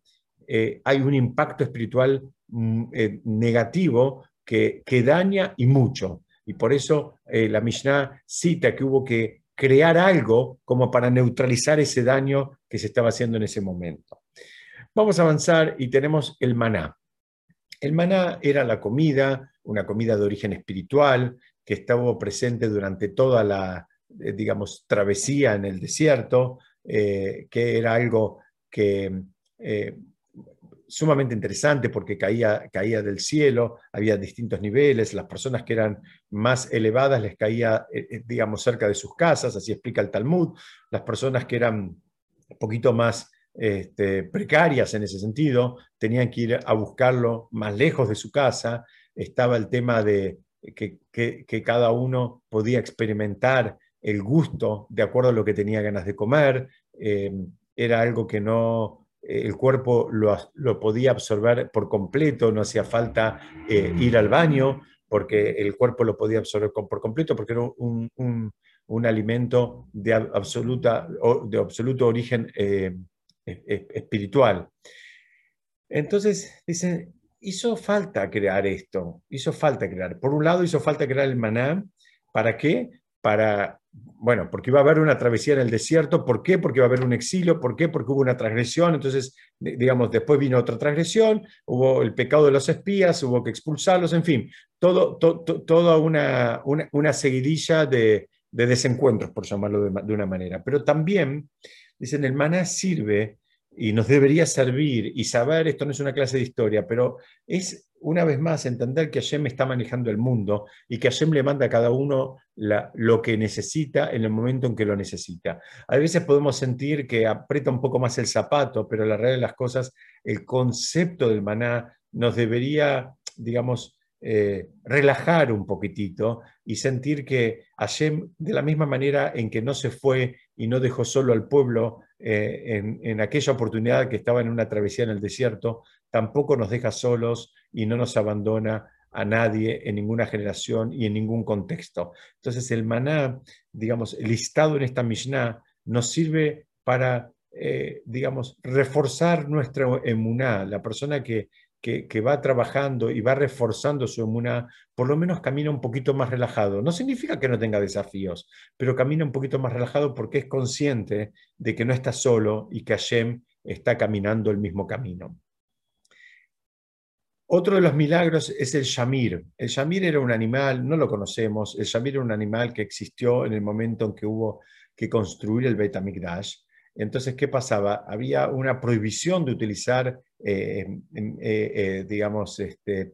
eh, hay un impacto espiritual mm, eh, negativo que, que, daña y mucho. Y por eso la Mishnah cita que hubo que crear algo como para neutralizar ese daño que se estaba haciendo en ese momento. Vamos a avanzar y tenemos el maná. El maná era la comida, una comida de origen espiritual que estaba presente durante toda la, eh, digamos, travesía en el desierto, eh, que era algo que eh, sumamente interesante porque caía, caía del cielo, había distintos niveles, las personas que eran más elevadas les caía, digamos, cerca de sus casas, así explica el Talmud, las personas que eran poquito más este, precarias en ese sentido, tenían que ir a buscarlo más lejos de su casa, estaba el tema de que, cada uno podía experimentar el gusto de acuerdo a lo que tenía ganas de comer, eh, era algo que no, el cuerpo lo, podía absorber por completo, no hacía falta eh, ir al baño, porque el cuerpo lo podía absorber por completo, porque era un, alimento de, absoluta, de absoluto origen eh, espiritual. Entonces, dicen, hizo falta crear esto, hizo falta crear. Por un lado, hizo falta crear el maná, ¿para qué? Para bueno, porque iba a haber una travesía en el desierto, ¿por qué? Porque iba a haber un exilio, ¿por qué? Porque hubo una transgresión, entonces, digamos, después vino otra transgresión, hubo el pecado de los espías, hubo que expulsarlos, en fin, todo, toda una, una, seguidilla de, desencuentros, por llamarlo de, de, una manera. Pero también, dicen, el maná sirve y nos debería servir. Y saber, esto no es una clase de historia, pero es una vez más, entender que Hashem está manejando el mundo y que Hashem le manda a cada uno lo que necesita en el momento en que lo necesita. A veces podemos sentir que aprieta un poco más el zapato, pero la realidad de las cosas, el concepto del maná nos debería, digamos, eh, relajar un poquitito y sentir que Hashem, de la misma manera en que no se fue y no dejó solo al pueblo eh, en, en aquella oportunidad que estaba en una travesía en el desierto, tampoco nos deja solos y no nos abandona a nadie en ninguna generación y en ningún contexto. Entonces el maná, digamos, listado en esta Mishnah, nos sirve para, eh, digamos, reforzar nuestra emuná. La persona que, que, va trabajando y va reforzando su emuná, por lo menos camina un poquito más relajado. No significa que no tenga desafíos, pero camina un poquito más relajado porque es consciente de que no está solo y que Hashem está caminando el mismo camino. Otro de los milagros es el Shamir. El Shamir era un animal, no lo conocemos, el Shamir era un animal que existió en el momento en que hubo que construir el Beit HaMikdash. Entonces, ¿qué pasaba? Había una prohibición de utilizar, eh, eh, eh, digamos, este,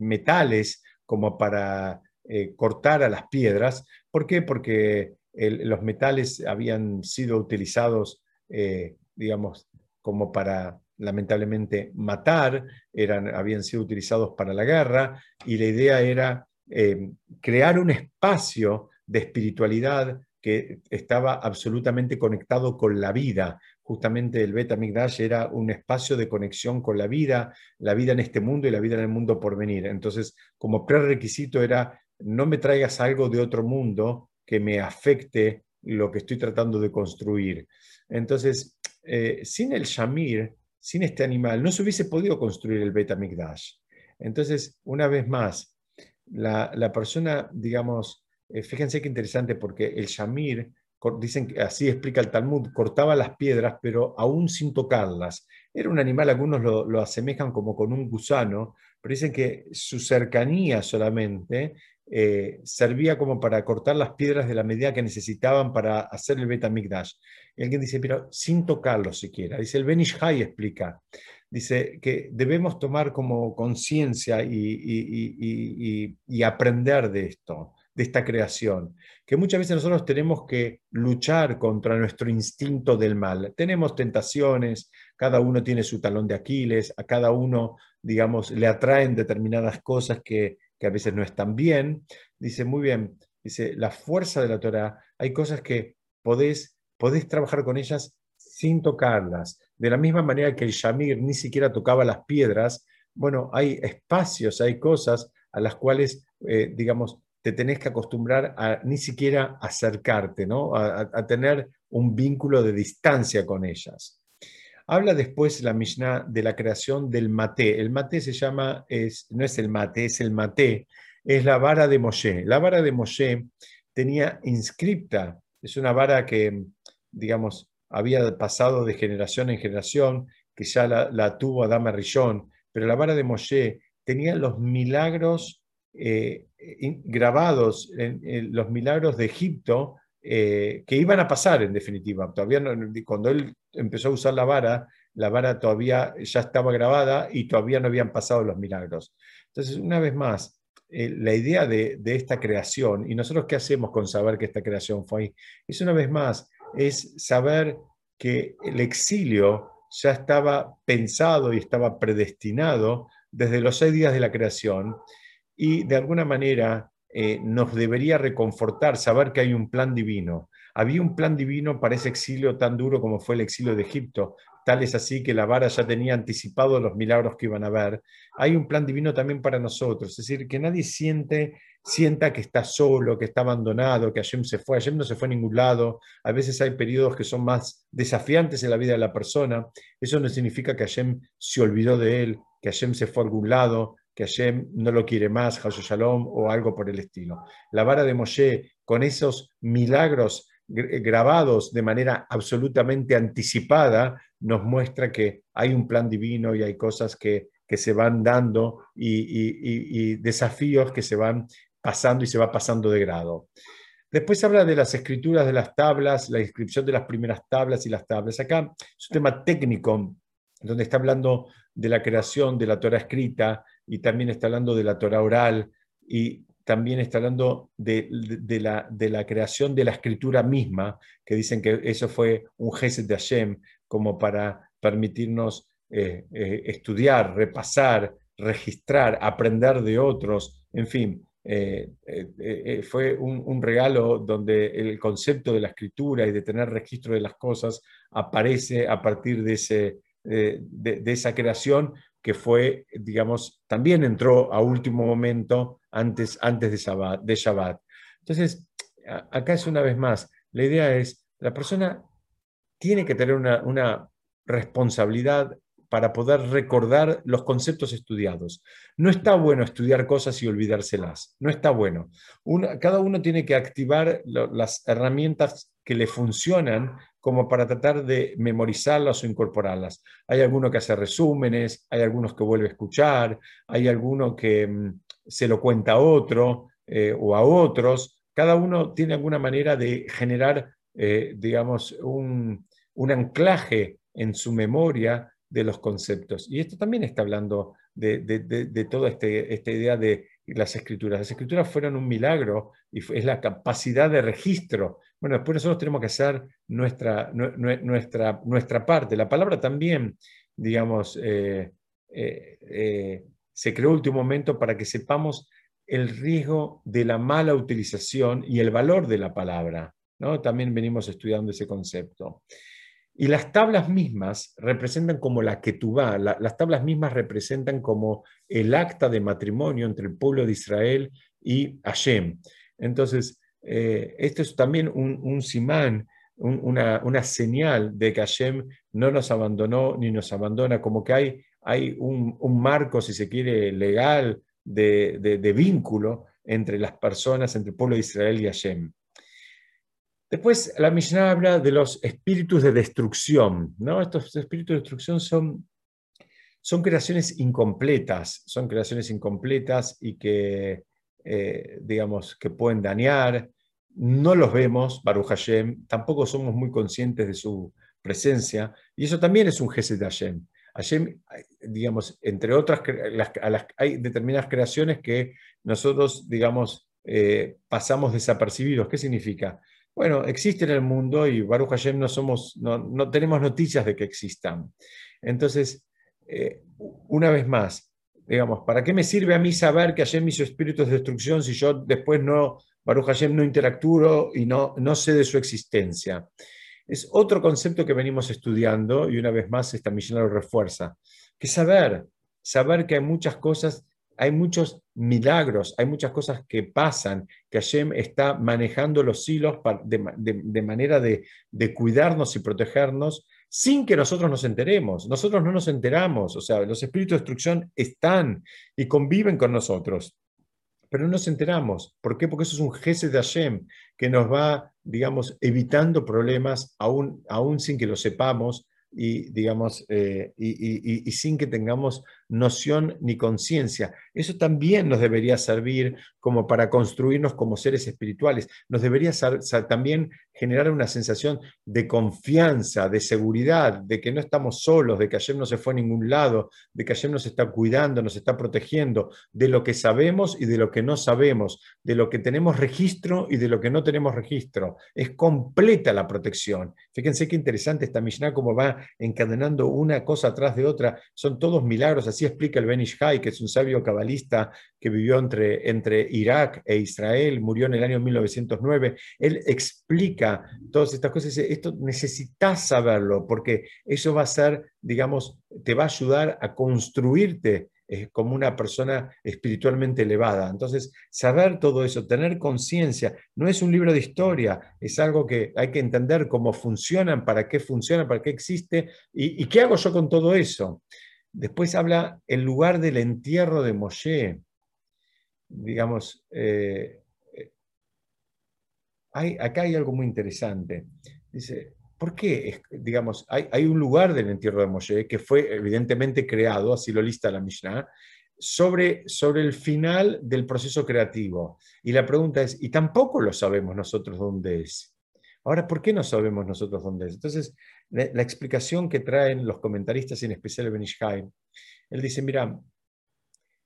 metales como para cortar a las piedras. ¿Por qué? Porque los metales habían sido utilizados, digamos, como para lamentablemente matar, eran, habían sido utilizados para la guerra, y la idea era crear un espacio de espiritualidad que estaba absolutamente conectado con la vida. Justamente el Beta Migdash era un espacio de conexión con la vida, la vida en este mundo y la vida en el mundo por venir. Entonces, como prerequisito era, no me traigas algo de otro mundo que me afecte lo que estoy tratando de construir. Entonces, eh, sin el Shamir, sin este animal, no se hubiese podido construir el Beta Migdash. Entonces, una vez más, la, la persona, digamos, eh, fíjense qué interesante porque el Shamir, dicen que así explica el Talmud, cortaba las piedras pero aún sin tocarlas. Era un animal, algunos lo, asemejan como con un gusano, pero dicen que su cercanía solamente eh, servía como para cortar las piedras de la medida que necesitaban para hacer el Betamigdash. Y alguien dice, pero sin tocarlo siquiera. Dice el Benish Hay explica. Dice que debemos tomar como conciencia y aprender de esto de esta creación, que muchas veces nosotros tenemos que luchar contra nuestro instinto del mal. Tenemos tentaciones, cada uno tiene su talón de Aquiles, a cada uno, digamos, le atraen determinadas cosas que, a veces no están bien. Dice, muy bien, dice, la fuerza de la Torah, hay cosas que podés, podés trabajar con ellas sin tocarlas. De la misma manera que el Shamir ni siquiera tocaba las piedras, bueno, hay espacios, hay cosas a las cuales, eh, digamos, te tenés que acostumbrar a ni siquiera acercarte, ¿no? a, tener un vínculo de distancia con ellas. Habla después la Mishnah de la creación del mate. El mate se llama, no es el mate, es el mate, es la vara de Moshe. La vara de Moshe tenía inscripta, es una vara que, digamos, había pasado de generación en generación, que ya la, tuvo Adama Rishon, pero la vara de Moshe tenía los milagros eh, grabados en, los milagros de Egipto eh, que iban a pasar en definitiva. Todavía cuando él empezó a usar la vara, la vara todavía ya estaba grabada y todavía no habían pasado los milagros. Entonces, una vez más, eh, la idea de, de, esta creación, y nosotros qué hacemos con saber que esta creación fue ahí, es una vez más, es saber que el exilio ya estaba pensado y estaba predestinado desde los seis días de la creación y de alguna manera eh, nos debería reconfortar saber que hay un plan divino. Había un plan divino para ese exilio tan duro como fue el exilio de Egipto, tal es así que la vara ya tenía anticipado los milagros que iban a ver. Hay un plan divino también para nosotros, es decir, que nadie siente, sienta que está solo, que está abandonado, que Hashem se fue. Hashem no se fue a ningún lado. A veces hay periodos que son más desafiantes en la vida de la persona. Eso no significa que Hashem se olvidó de él, que Hashem se fue a algún lado, que Hashem no lo quiere más, Hashem Shalom o algo por el estilo. La vara de Moshe, con esos milagros grabados de manera absolutamente anticipada, nos muestra que hay un plan divino y hay cosas que, que se van dando y, desafíos que se van pasando y se va pasando de grado. Después habla de las escrituras de las tablas, la inscripción de las primeras tablas y las tablas. Acá es un tema técnico, donde está hablando de la creación de la Torah escrita, y también está hablando de la Torah oral y también está hablando de, la, de, la, creación de la escritura misma, que dicen que eso fue un gesed de Hashem, como para permitirnos eh, eh, estudiar, repasar, registrar, aprender de otros, en fin. Eh, fue un, regalo donde el concepto de la escritura y de tener registro de las cosas aparece a partir de, ese, de esa creación que fue, digamos, también entró a último momento antes, antes de, Shabbat, de. Entonces, acá es una vez más, la idea es, la persona tiene que tener una, responsabilidad para poder recordar los conceptos estudiados. No está bueno estudiar cosas y olvidárselas, no está bueno. cada uno tiene que activar las herramientas que le funcionan como para tratar de memorizarlas o incorporarlas. Hay alguno que hace resúmenes, hay algunos que vuelve a escuchar, hay alguno que mm, se lo cuenta a otro eh, o a otros. Cada uno tiene alguna manera de generar, eh, digamos, un, un anclaje en su memoria de los conceptos. Y esto también está hablando de, toda este, esta idea de las escrituras. Las escrituras fueron un milagro y es la capacidad de registro. Bueno, después nosotros tenemos que hacer nuestra, nuestra, nuestra parte. La palabra también, digamos, eh, eh, eh, se creó último momento para que sepamos el riesgo de la mala utilización y el valor de la palabra. ¿no? También venimos estudiando ese concepto. Y las tablas mismas representan como la vas, las tablas mismas representan como el acta de matrimonio entre el pueblo de Israel y Hashem. Entonces, eh, esto es también un, simán, una, señal de que Hashem no nos abandonó ni nos abandona, como que hay, un, marco, si se quiere, legal de vínculo entre las personas, entre el pueblo de Israel y Hashem. Después la Mishnah habla de los espíritus de destrucción. ¿no? Estos espíritus de destrucción son, son creaciones incompletas, son creaciones incompletas y que, eh, digamos, que pueden dañar. No los vemos, Baruch Hashem, tampoco somos muy conscientes de su presencia, y eso también es un Gesed de Hashem. Hashem, digamos, entre otras, hay determinadas creaciones que nosotros, digamos, eh, pasamos desapercibidos. ¿Qué significa? Bueno, existe en el mundo y Baruch Hashem no, somos, no, tenemos noticias de que existan. Entonces, eh, una vez más, digamos, ¿para qué me sirve a mí saber que Hashem hizo espíritus de destrucción si yo después no, Baruch Hashem no interactúo y no, no sé de su existencia? Es otro concepto que venimos estudiando y una vez más esta misión lo refuerza, que saber, saber que hay muchas cosas hay muchos milagros, hay muchas cosas que pasan, que Hashem está manejando los hilos de, manera de, cuidarnos y protegernos sin que nosotros nos enteremos. Nosotros no nos enteramos, o sea, los espíritus de destrucción están y conviven con nosotros, pero no nos enteramos. ¿Por qué? Porque eso es un jefe de Hashem que nos va, digamos, evitando problemas aún, aún sin que lo sepamos y, digamos, eh, y, sin que tengamos noción ni conciencia. Eso también nos debería servir como para construirnos como seres espirituales. Nos debería también generar una sensación de confianza, de seguridad, de que no estamos solos, de que ayer no se fue a ningún lado, de que ayer nos está cuidando, nos está protegiendo, de lo que sabemos y de lo que no sabemos, de lo que tenemos registro y de lo que no tenemos registro. Es completa la protección. Fíjense qué interesante esta Mishnah, cómo va encadenando una cosa atrás de otra. Son todos milagros, así explica el Ben Ishai, que es un sabio cabalista que vivió entre, entre Irak e Israel, murió en el año 1909. Él explica todas estas cosas. Esto necesitas saberlo, porque eso va a ser, digamos, te va a ayudar a construirte como una persona espiritualmente elevada. Entonces, saber todo eso, tener conciencia, no es un libro de historia, es algo que hay que entender cómo funcionan, para qué funciona, para qué existe y, qué hago yo con todo eso. Después habla el lugar del entierro de Moshe. Digamos, eh, eh, hay, acá hay algo muy interesante. Dice, ¿Por qué? Digamos, hay, un lugar del entierro de Moshe que fue evidentemente creado, así lo lista la Mishnah, sobre, sobre el final del proceso creativo. Y la pregunta es, y tampoco lo sabemos nosotros dónde es. Ahora, ¿por qué no sabemos nosotros dónde es? Entonces, la, explicación que traen los comentaristas, en especial Benishai, él dice, mira,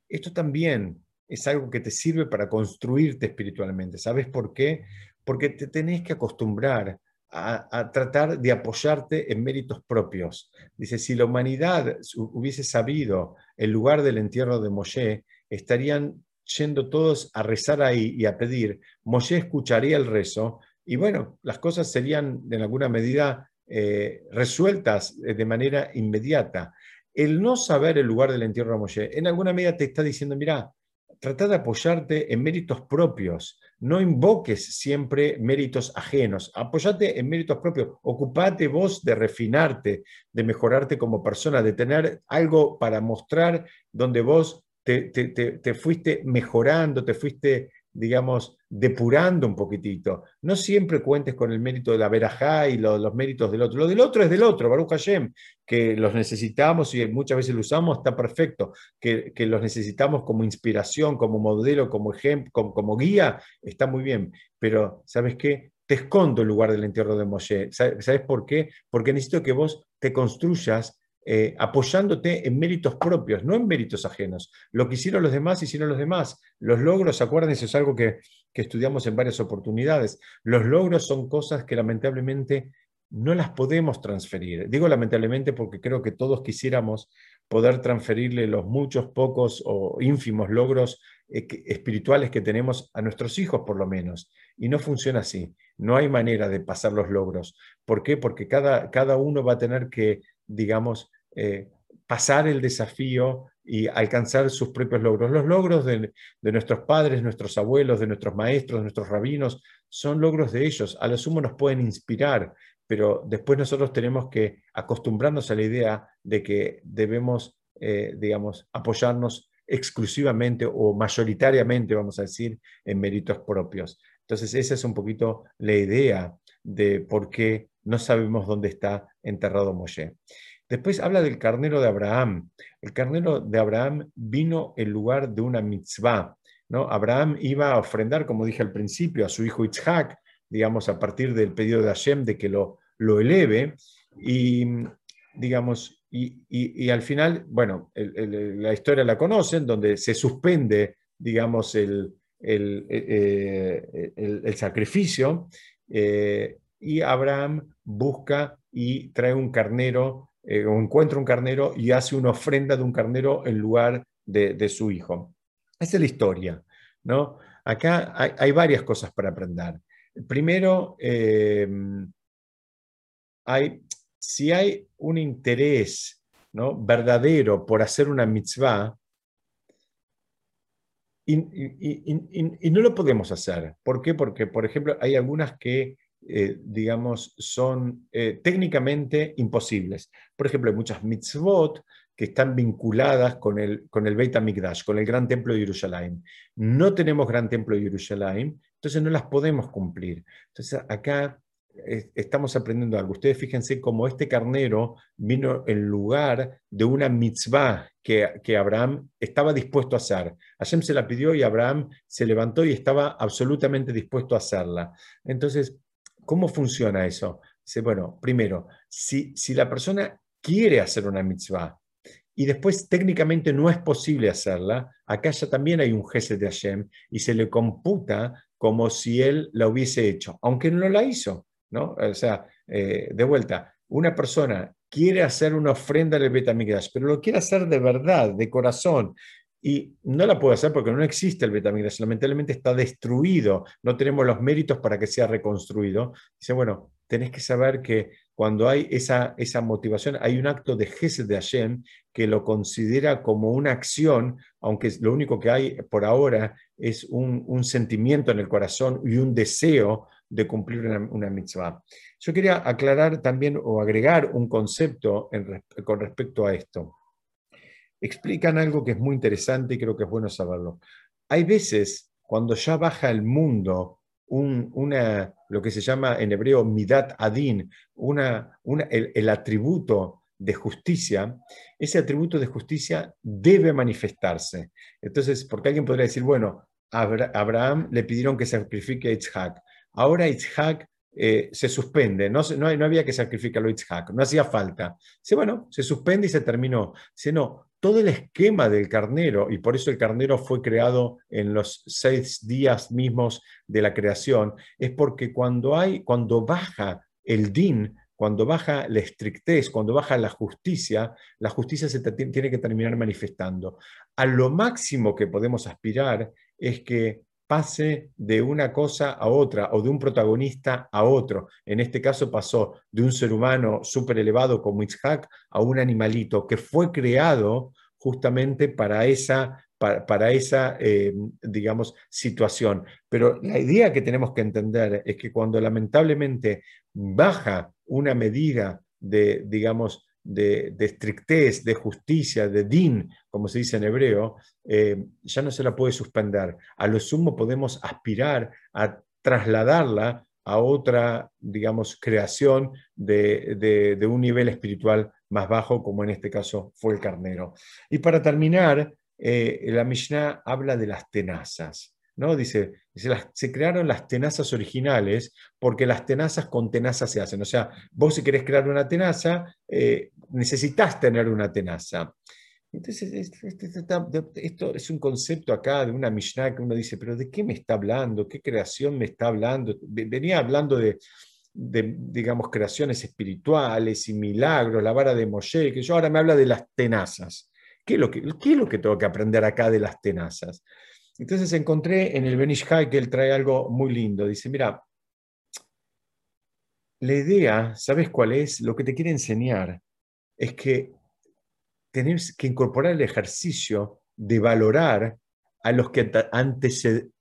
esto también es algo que te sirve para construirte espiritualmente. ¿Sabes por qué? Porque te tenés que acostumbrar a, tratar de apoyarte en méritos propios. Dice, si la humanidad hubiese sabido el lugar del entierro de Moshe, estarían yendo todos a rezar ahí y a pedir. Moshe escucharía el rezo y bueno, las cosas serían en alguna medida eh, resueltas eh, de manera inmediata. El no saber el lugar del entierro de Moshe, en alguna medida te está diciendo, mira, trata de apoyarte en méritos propios. No invoques siempre méritos ajenos. Apoyate en méritos propios. Ocupate vos de refinarte, de mejorarte como persona, de tener algo para mostrar donde vos te, te fuiste mejorando, te fuiste digamos, depurando un poquitito. No siempre cuentes con el mérito de la verajá y los méritos del otro. Lo del otro es del otro, Baruch Hashem, que los necesitamos y muchas veces lo usamos, está perfecto. Que, los necesitamos como inspiración, como modelo, como ejemplo, como, guía, está muy bien. Pero, ¿sabes qué? Te escondo el lugar del entierro de Moshe. ¿Sabes por qué? Porque necesito que vos te construyas eh, apoyándote en méritos propios, no en méritos ajenos. Lo que hicieron los demás, hicieron los demás. Los logros, acuérdense, es algo que, que estudiamos en varias oportunidades. Los logros son cosas que lamentablemente no las podemos transferir. Digo lamentablemente porque creo que todos quisiéramos poder transferirle los muchos, pocos o ínfimos logros eh, espirituales que tenemos a nuestros hijos, por lo menos. Y no funciona así. No hay manera de pasar los logros. ¿Por qué? Porque cada, cada uno va a tener que digamos, eh, pasar el desafío y alcanzar sus propios logros. Los logros de, nuestros padres, nuestros abuelos, de nuestros maestros, de nuestros rabinos, son logros de ellos. A lo sumo nos pueden inspirar, pero después nosotros tenemos que acostumbrarnos a la idea de que debemos, eh, digamos, apoyarnos exclusivamente o mayoritariamente, vamos a decir, en méritos propios. Entonces, esa es un poquito la idea de por qué no sabemos dónde está enterrado Moshe. Después habla del carnero de Abraham. El carnero de Abraham vino en lugar de una mitzvah. ¿no? Abraham iba a ofrendar, como dije al principio, a su hijo Itzhak, digamos, a partir del pedido de Hashem de que lo, lo eleve. Y, digamos, y, al final, bueno, la historia la conocen, donde se suspende, digamos, el, el, eh, sacrificio. Eh, y Abraham busca y trae un carnero, eh, encuentra un carnero y hace una ofrenda de un carnero en lugar de, su hijo. Esa es la historia. ¿no? Acá hay, varias cosas para aprender. Primero, eh, hay, si hay un interés ¿no? verdadero por hacer una mitzvah, y, y, no lo podemos hacer. ¿Por qué? Porque, por ejemplo, hay algunas que eh, digamos, son eh, técnicamente imposibles. Por ejemplo, hay muchas mitzvot que están vinculadas con el, con el Beit HaMikdash, con el Gran Templo de Jerusalén. No tenemos Gran Templo de Jerusalén, entonces no las podemos cumplir. Entonces acá eh, estamos aprendiendo algo. Ustedes fíjense cómo este carnero vino en lugar de una mitzvah que, que, Abraham estaba dispuesto a hacer. Hashem se la pidió y Abraham se levantó y estaba absolutamente dispuesto a hacerla. Entonces, ¿Cómo funciona eso? Dice, bueno, primero, si, si la persona quiere hacer una mitzvah y después técnicamente no es posible hacerla, acá ya también hay un jefe de Hashem y se le computa como si él la hubiese hecho, aunque no la hizo. ¿no? O sea, eh, de vuelta, una persona quiere hacer una ofrenda al Betamigdash, pero lo quiere hacer de verdad, de corazón, y no la puedo hacer porque no existe el Betamigdash, lamentablemente está destruido, no tenemos los méritos para que sea reconstruido. Dice, bueno, tenés que saber que cuando hay esa, esa motivación, hay un acto de Gesed de Hashem que lo considera como una acción, aunque lo único que hay por ahora es un, sentimiento en el corazón y un deseo de cumplir una, mitzvah. Yo quería aclarar también o agregar un concepto con respecto a esto explican algo que es muy interesante y creo que es bueno saberlo. Hay veces cuando ya baja el mundo una, lo que se llama en hebreo midat adin, una, el, atributo de justicia, ese atributo de justicia debe manifestarse. Entonces, porque alguien podría decir, bueno, Abraham le pidieron que sacrifique a Itzhak. Ahora Itzhak eh, se suspende, no, no, no, había que sacrificarlo a Itzhak, no hacía falta. Dice, bueno, se suspende y se terminó. Dice, no, todo el esquema del carnero, y por eso el carnero fue creado en los seis días mismos de la creación, es porque cuando, hay, cuando baja el din, cuando baja la estrictez, cuando baja la justicia, la justicia se tiene que terminar manifestando. A lo máximo que podemos aspirar es que pase de una cosa a otra o de un protagonista a otro. En este caso pasó de un ser humano súper elevado como Itzhak a un animalito que fue creado justamente para esa, para, esa, eh, digamos, situación. Pero la idea que tenemos que entender es que cuando lamentablemente baja una medida de, digamos, de, estrictez, de justicia, de din, como se dice en hebreo, eh, ya no se la puede suspender. A lo sumo podemos aspirar a trasladarla a otra, digamos, creación de, un nivel espiritual más bajo, como en este caso fue el carnero. Y para terminar, eh, la Mishnah habla de las tenazas. ¿No? Dice, se crearon las tenazas originales porque las tenazas con tenazas se hacen. O sea, vos si querés crear una tenaza, eh, necesitas tener una tenaza. Entonces, esto es un concepto acá de una Mishnah que uno dice, pero ¿de qué me está hablando? ¿Qué creación me está hablando? Venía hablando de, digamos, creaciones espirituales y milagros, la vara de Moshe, que yo ahora me habla de las tenazas. ¿Qué lo que, es lo que tengo que aprender acá de las tenazas? Entonces encontré en el Benishai que él trae algo muy lindo. Dice, mira, la idea, ¿sabes cuál es? Lo que te quiere enseñar es que tenés que incorporar el ejercicio de valorar a los que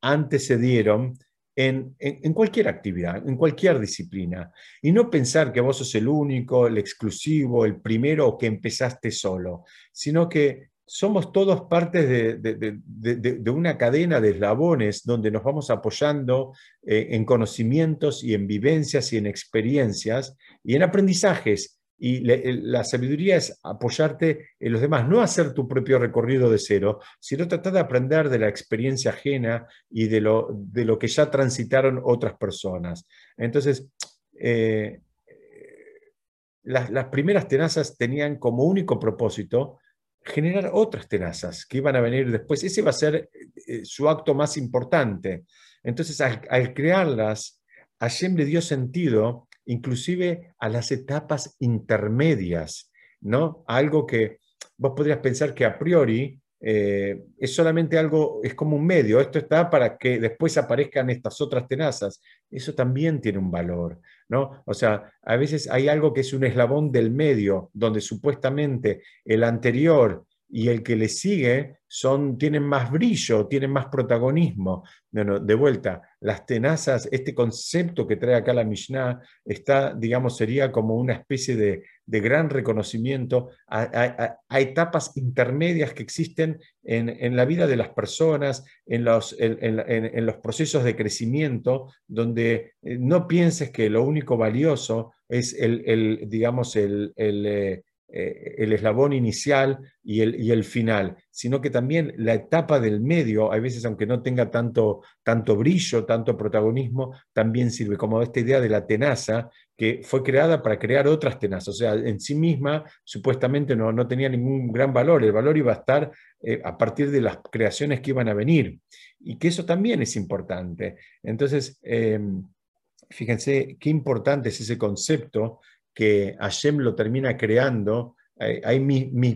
antecedieron en, en, cualquier actividad, en cualquier disciplina, y no pensar que vos sos el único, el exclusivo, el primero o que empezaste solo, sino que somos todos partes de, una cadena de eslabones donde nos vamos apoyando eh, en conocimientos y en vivencias y en experiencias y en aprendizajes. Y la sabiduría es apoyarte en los demás, no hacer tu propio recorrido de cero, sino tratar de aprender de la experiencia ajena y de lo, de lo que ya transitaron otras personas. Entonces, eh, las, las primeras tenazas tenían como único propósito generar otras tenazas que iban a venir después. Ese va a ser eh, su acto más importante. Entonces, al, al crearlas, Hashem le dio sentido inclusive a las etapas intermedias, ¿no? Algo que vos podrías pensar que a priori eh, es solamente algo, es como un medio, esto está para que después aparezcan estas otras tenazas. Eso también tiene un valor, ¿no? O sea, a veces hay algo que es un eslabón del medio, donde supuestamente el anterior y el que le sigue son, tienen más brillo, tienen más protagonismo. Bueno, de vuelta, las tenazas, este concepto que trae acá la Mishnah, está, digamos, sería como una especie de, gran reconocimiento a, etapas intermedias que existen en, la vida de las personas, en los, en, los procesos de crecimiento, donde eh, no pienses que lo único valioso es el, digamos, el, eh, eh, el eslabón inicial y el, y el, final, sino que también la etapa del medio, a veces aunque no tenga tanto, tanto brillo, tanto protagonismo, también sirve, como esta idea de la tenaza, que fue creada para crear otras tenazas, o sea, en sí misma supuestamente no, no tenía ningún gran valor, el valor iba a estar eh, a partir de las creaciones que iban a venir, y que eso también es importante. Entonces, em, fíjense qué importante es ese concepto que Hashem lo termina creando, hay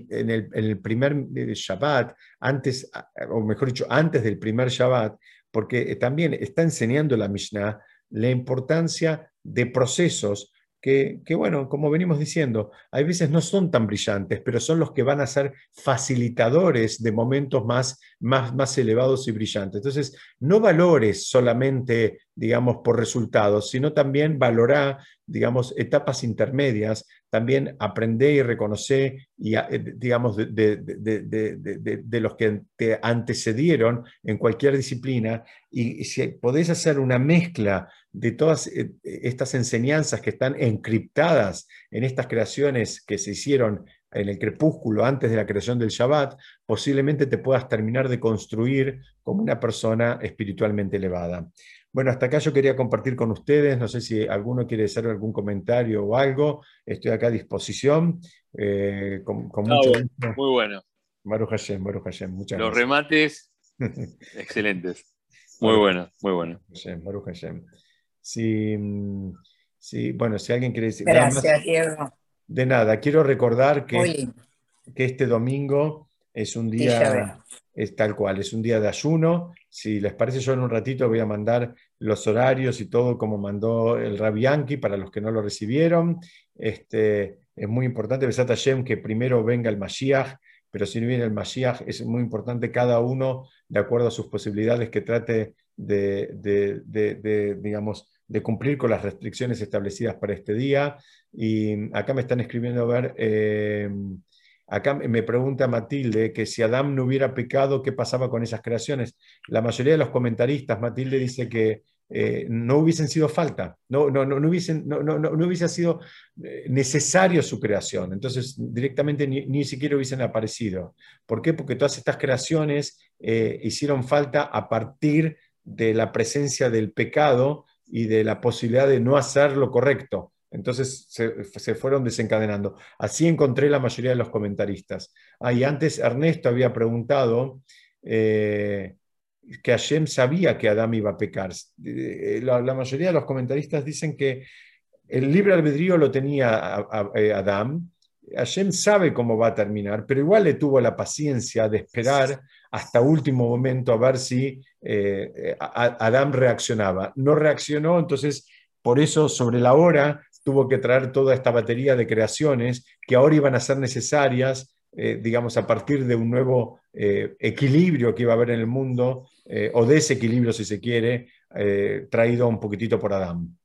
en, el, primer eh, Shabbat, antes, o mejor dicho, antes del primer Shabbat, porque eh, también está enseñando la Mishnah la importancia de procesos que, bueno, como venimos diciendo, hay veces no son tan brillantes, pero son los que van a ser facilitadores de momentos más, más, más elevados y brillantes. Entonces, no valores solamente, digamos, por resultados, sino también valora digamos, etapas intermedias, también aprender y reconocer, y, eh, digamos, de, los que te antecedieron en cualquier disciplina, y si podés hacer una mezcla de todas eh, estas enseñanzas que están encriptadas en estas creaciones que se hicieron en el crepúsculo antes de la creación del Shabbat, posiblemente te puedas terminar de construir como una persona espiritualmente elevada. Bueno, hasta acá yo quería compartir con ustedes, no sé si alguno quiere hacer algún comentario o algo, estoy acá a disposición. Eh, con, mucho muy bueno. Maru Hashem, Maru Hashem, muchas Los remates, excelentes. Muy bueno, muy bueno. Maru Hashem. Si, si, bueno, si alguien quiere decir... Gracias, Diego. De nada, quiero recordar que, que este domingo es un día, es tal cual, es un día de ayuno. Si les parece, yo en un ratito voy a mandar los horarios y todo como mandó el Rabianki para los que no lo recibieron. Este, es muy importante, Besat Hashem, que primero venga el Mashiach, pero si no viene el Mashiach, es muy importante cada uno, de acuerdo a sus posibilidades, que trate de, digamos, de cumplir con las restricciones establecidas para este día. Y acá me están escribiendo, a ver, eh, acá me pregunta Matilde que si Adán no hubiera pecado, ¿qué pasaba con esas creaciones? La mayoría de los comentaristas, Matilde dice que eh, no hubiesen sido falta, no, no, no, no, hubiesen, no, no, no, hubiese sido eh, necesario su creación, entonces directamente ni, ni, siquiera hubiesen aparecido. ¿Por qué? Porque todas estas creaciones hicieron falta a partir de la presencia del pecado y de la posibilidad de no hacer lo correcto. Entonces se, fueron desencadenando. Así encontré la mayoría de los comentaristas. Ah, y antes Ernesto había preguntado, eh, que Hashem sabía que Adán iba a pecar. Eh, la, mayoría de los comentaristas dicen que el libre albedrío lo tenía Adán. Hashem sabe cómo va a terminar, pero igual le tuvo la paciencia de esperar hasta último momento a ver si eh, Adán reaccionaba. No reaccionó, entonces por eso sobre la hora tuvo que traer toda esta batería de creaciones que ahora iban a ser necesarias eh, digamos, a partir de un nuevo eh, equilibrio que iba a haber en el mundo, eh, o desequilibrio si se quiere, traído un poquitito por Adán.